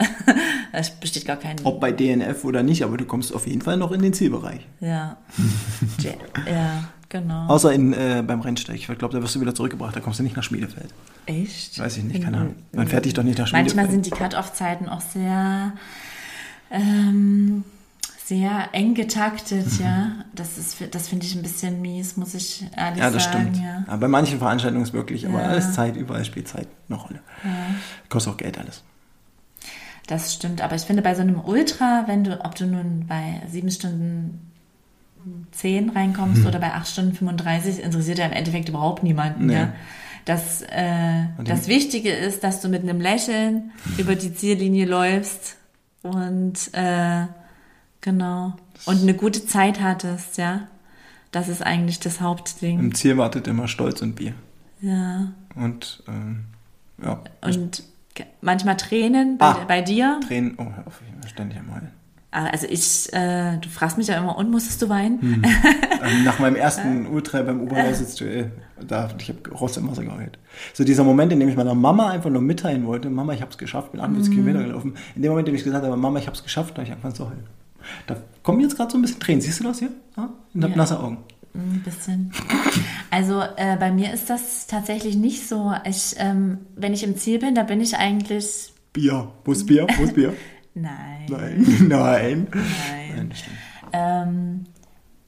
es besteht gar kein. Ob bei DNF oder nicht, aber du kommst auf jeden Fall noch in den Zielbereich. Ja. Ja, genau. Außer in, äh, beim Rennsteig. Ich glaube, da wirst du wieder zurückgebracht. Da kommst du nicht nach Schmiedefeld. Echt? Weiß ich nicht, keine Ahnung. Man fährt dich doch nicht nach Schmiedefeld. Manchmal sind die Cut-Off-Zeiten auch sehr, ähm, sehr eng getaktet, ja. Das ist, das finde ich ein bisschen mies, muss ich ehrlich Mhm. Ja, das sagen. stimmt. Ja. Ja, bei manchen Veranstaltungen ist wirklich, aber Ja. alles Zeit, überall spielt Zeit eine Rolle. Kostet auch Geld alles. Das stimmt, aber ich finde bei so einem Ultra, wenn du, ob du nun bei sieben Stunden 10 reinkommst oder bei 8 Stunden 35, interessiert ja im Endeffekt überhaupt niemanden. Nee. Ja. Das, äh, das Wichtige ist, dass du mit einem Lächeln über die Ziellinie läufst und äh, genau und eine gute Zeit hattest, ja. Das ist eigentlich das Hauptding. Im Ziel wartet immer Stolz und Bier. Ja. Und ähm, ja, Und manchmal Tränen bei, Ah. bei dir. Tränen. Oh, hör auf, ich bin ständig am Heulen. Also ich, äh, du fragst mich ja immer, und musstest du weinen? Ähm, nach meinem ersten Ultra beim Oberlausitz-Duell, da ich habe Ross im Wasser geheult. So dieser Moment, in dem ich meiner Mama einfach nur mitteilen wollte, Mama, ich habe es geschafft, bin 41 Kilometer gelaufen. In dem Moment, in dem ich gesagt habe, Mama, ich habe es geschafft, da habe ich angefangen zu heulen. Da kommen jetzt gerade so ein bisschen Tränen. Siehst du das hier? Ja? Ich habe Ja. nasse Augen. Ein bisschen. Also äh, bei mir ist das tatsächlich nicht so. Ich, ähm, wenn ich im Ziel bin, da bin ich eigentlich. Bier. Wo ist Bier? Wo ist Bier? Nein. Nein. Nein. Nein. Ähm,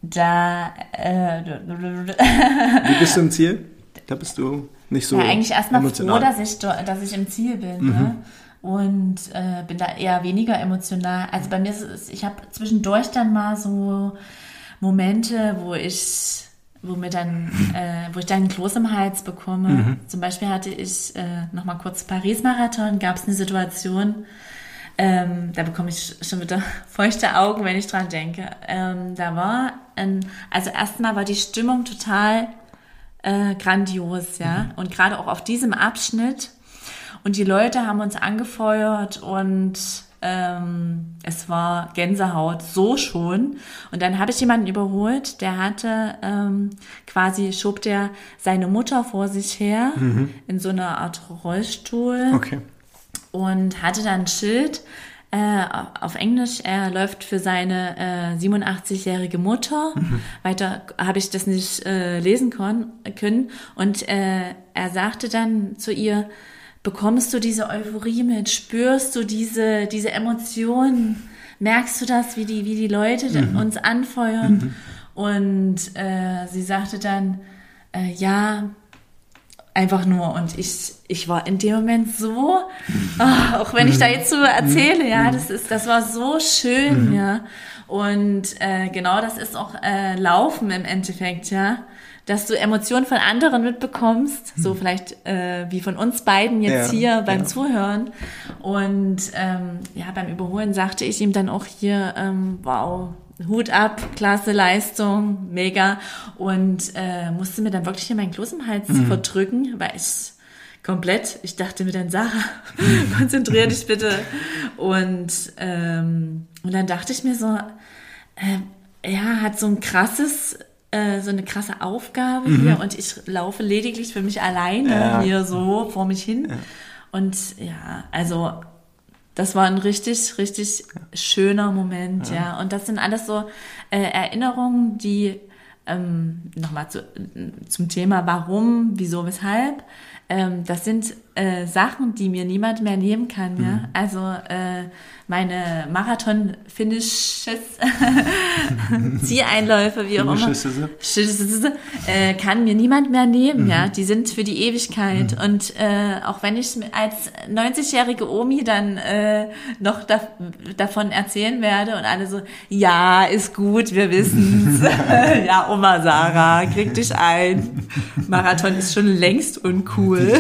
da. Äh, Wie bist du im Ziel? Da bist du nicht so ja, eigentlich erstmal froh, emotional. Mhm. dass ich, dass ich im Ziel bin. Ne? Und äh, bin da eher weniger emotional. Also bei mir ist es, ich habe zwischendurch dann mal so Momente, wo ich, wo mir dann, äh, wo ich dann einen Kloß im Hals bekomme. Mhm. Zum Beispiel hatte ich äh, noch mal kurz Paris-Marathon, gab es eine Situation, ähm, da bekomme ich schon wieder feuchte Augen, wenn ich dran denke. Ähm, da war, ein, also erstmal war die Stimmung total äh, grandios, ja. Und gerade auch auf diesem Abschnitt. Und die Leute haben uns angefeuert und ähm, es war Gänsehaut, so schon. Und dann habe ich jemanden überholt, der hatte ähm, quasi, schob der seine Mutter vor sich her in so einer Art Rollstuhl. Okay. und hatte dann ein Schild äh, auf Englisch. Er läuft für seine äh, 87-jährige Mutter. Mhm. Weiter habe ich das nicht äh, lesen können. Und äh, er sagte dann zu ihr, bekommst du diese Euphorie mit? Spürst du diese, diese Emotionen? Merkst du das, wie die, wie die Leute mhm. uns anfeuern? Mhm. Und äh, sie sagte dann, äh, ja, einfach nur. Und ich, ich war in dem Moment so, oh, auch wenn ich da jetzt so erzähle, ja, das ist, das war so schön, mhm. ja. Und äh, genau das ist auch äh, Laufen im Endeffekt, ja. Dass du Emotionen von anderen mitbekommst, so mhm. vielleicht äh, wie von uns beiden jetzt ja, hier beim ja. Zuhören. Und ähm, ja, beim Überholen sagte ich ihm dann auch hier, ähm, wow, Hut ab, klasse Leistung, mega. Und äh, musste mir dann wirklich hier meinen Kloß im Hals mhm. verdrücken, weil ich komplett, ich dachte mir dann, Sarah, konzentrier dich bitte. Und, ähm, und dann dachte ich mir so, äh, ja, hat so ein krasses, äh, so eine krasse Aufgabe mhm. hier und ich laufe lediglich für mich alleine ja. hier so vor mich hin. Ja. Und ja, also das war ein richtig, richtig schöner Moment, ja. ja. Und das sind alles so äh, Erinnerungen, die ähm, nochmal zu, zum Thema warum, wieso, weshalb. Ähm, das sind äh, Sachen, die mir niemand mehr nehmen kann. Mhm. Ja? Also äh, meine Marathon-Finishes, Zieleinläufe, wie auch immer, äh, kann mir niemand mehr nehmen. Mhm. Ja, die sind für die Ewigkeit. Mhm. Und äh, auch wenn ich als 90-jährige Omi dann äh, noch da, davon erzählen werde und alle so, ja, ist gut, wir wissen's. ja, Oma Sarah, krieg dich ein. Marathon ist schon längst uncool.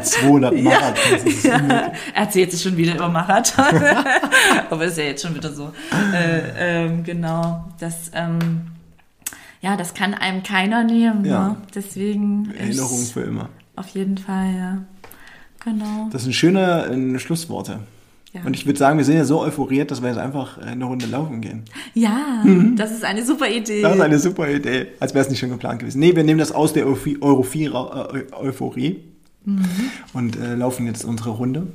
Ich wieder ein von den 200 Marathons. Ja, ja. Erzählt sich schon wieder über Marathon. Aber ist ja jetzt schon wieder so. Äh, ähm, genau, das, ähm, ja, das kann einem keiner nehmen. Ja. Ne? Deswegen. Erinnerung für immer. Auf jeden Fall, ja. Genau. Das sind schöne äh, Schlussworte. Ja. Und ich würde sagen, wir sind ja so euphoriert, dass wir jetzt einfach äh, eine Runde laufen gehen. Ja, mhm. das ist eine super Idee. Das ist eine super Idee. Als wäre es nicht schon geplant gewesen. Nee, wir nehmen das aus der Euphorie, Euphorie mhm. und äh, laufen jetzt unsere Runde.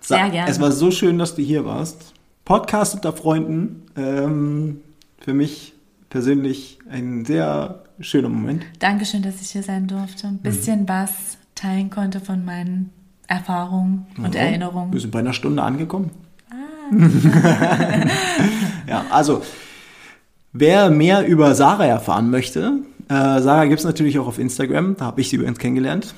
Sehr gerne. Es war so schön, dass du hier warst. Podcast unter Freunden. Ähm, für mich persönlich ein sehr schöner Moment. Dankeschön, dass ich hier sein durfte. Ein bisschen mhm. was teilen konnte von meinen Erfahrungen und ja, Erinnerungen. Wir sind bei einer Stunde angekommen. Ah. ja, also wer mehr über Sarah erfahren möchte, äh, Sarah gibt es natürlich auch auf Instagram, da habe ich sie übrigens kennengelernt.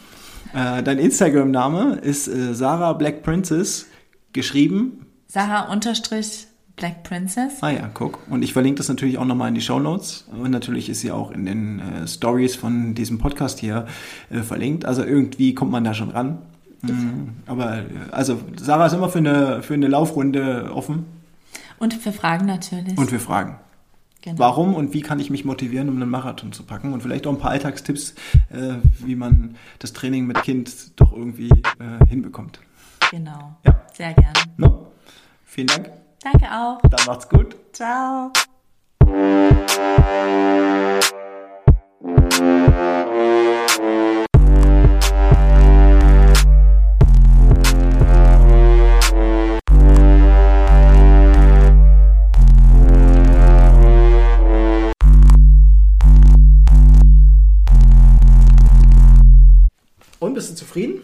Äh, dein Instagram-Name ist äh, Sarah Black Princess, geschrieben. Sarah unterstrich Black Princess. Ah ja, guck. Und ich verlinke das natürlich auch nochmal in die Show Notes. Und natürlich ist sie auch in den äh, Stories von diesem Podcast hier äh, verlinkt. Also irgendwie kommt man da schon ran. Mhm. Aber äh, also Sarah ist immer für eine, für eine Laufrunde offen. Und für Fragen natürlich. Und für Fragen. Genau. Warum und wie kann ich mich motivieren, um einen Marathon zu packen? Und vielleicht auch ein paar Alltagstipps, äh, wie man das Training mit Kind doch irgendwie äh, hinbekommt. Genau. Ja. Sehr gerne. No? Vielen Dank. Danke auch. Dann macht's gut. Ciao. Bist du zufrieden?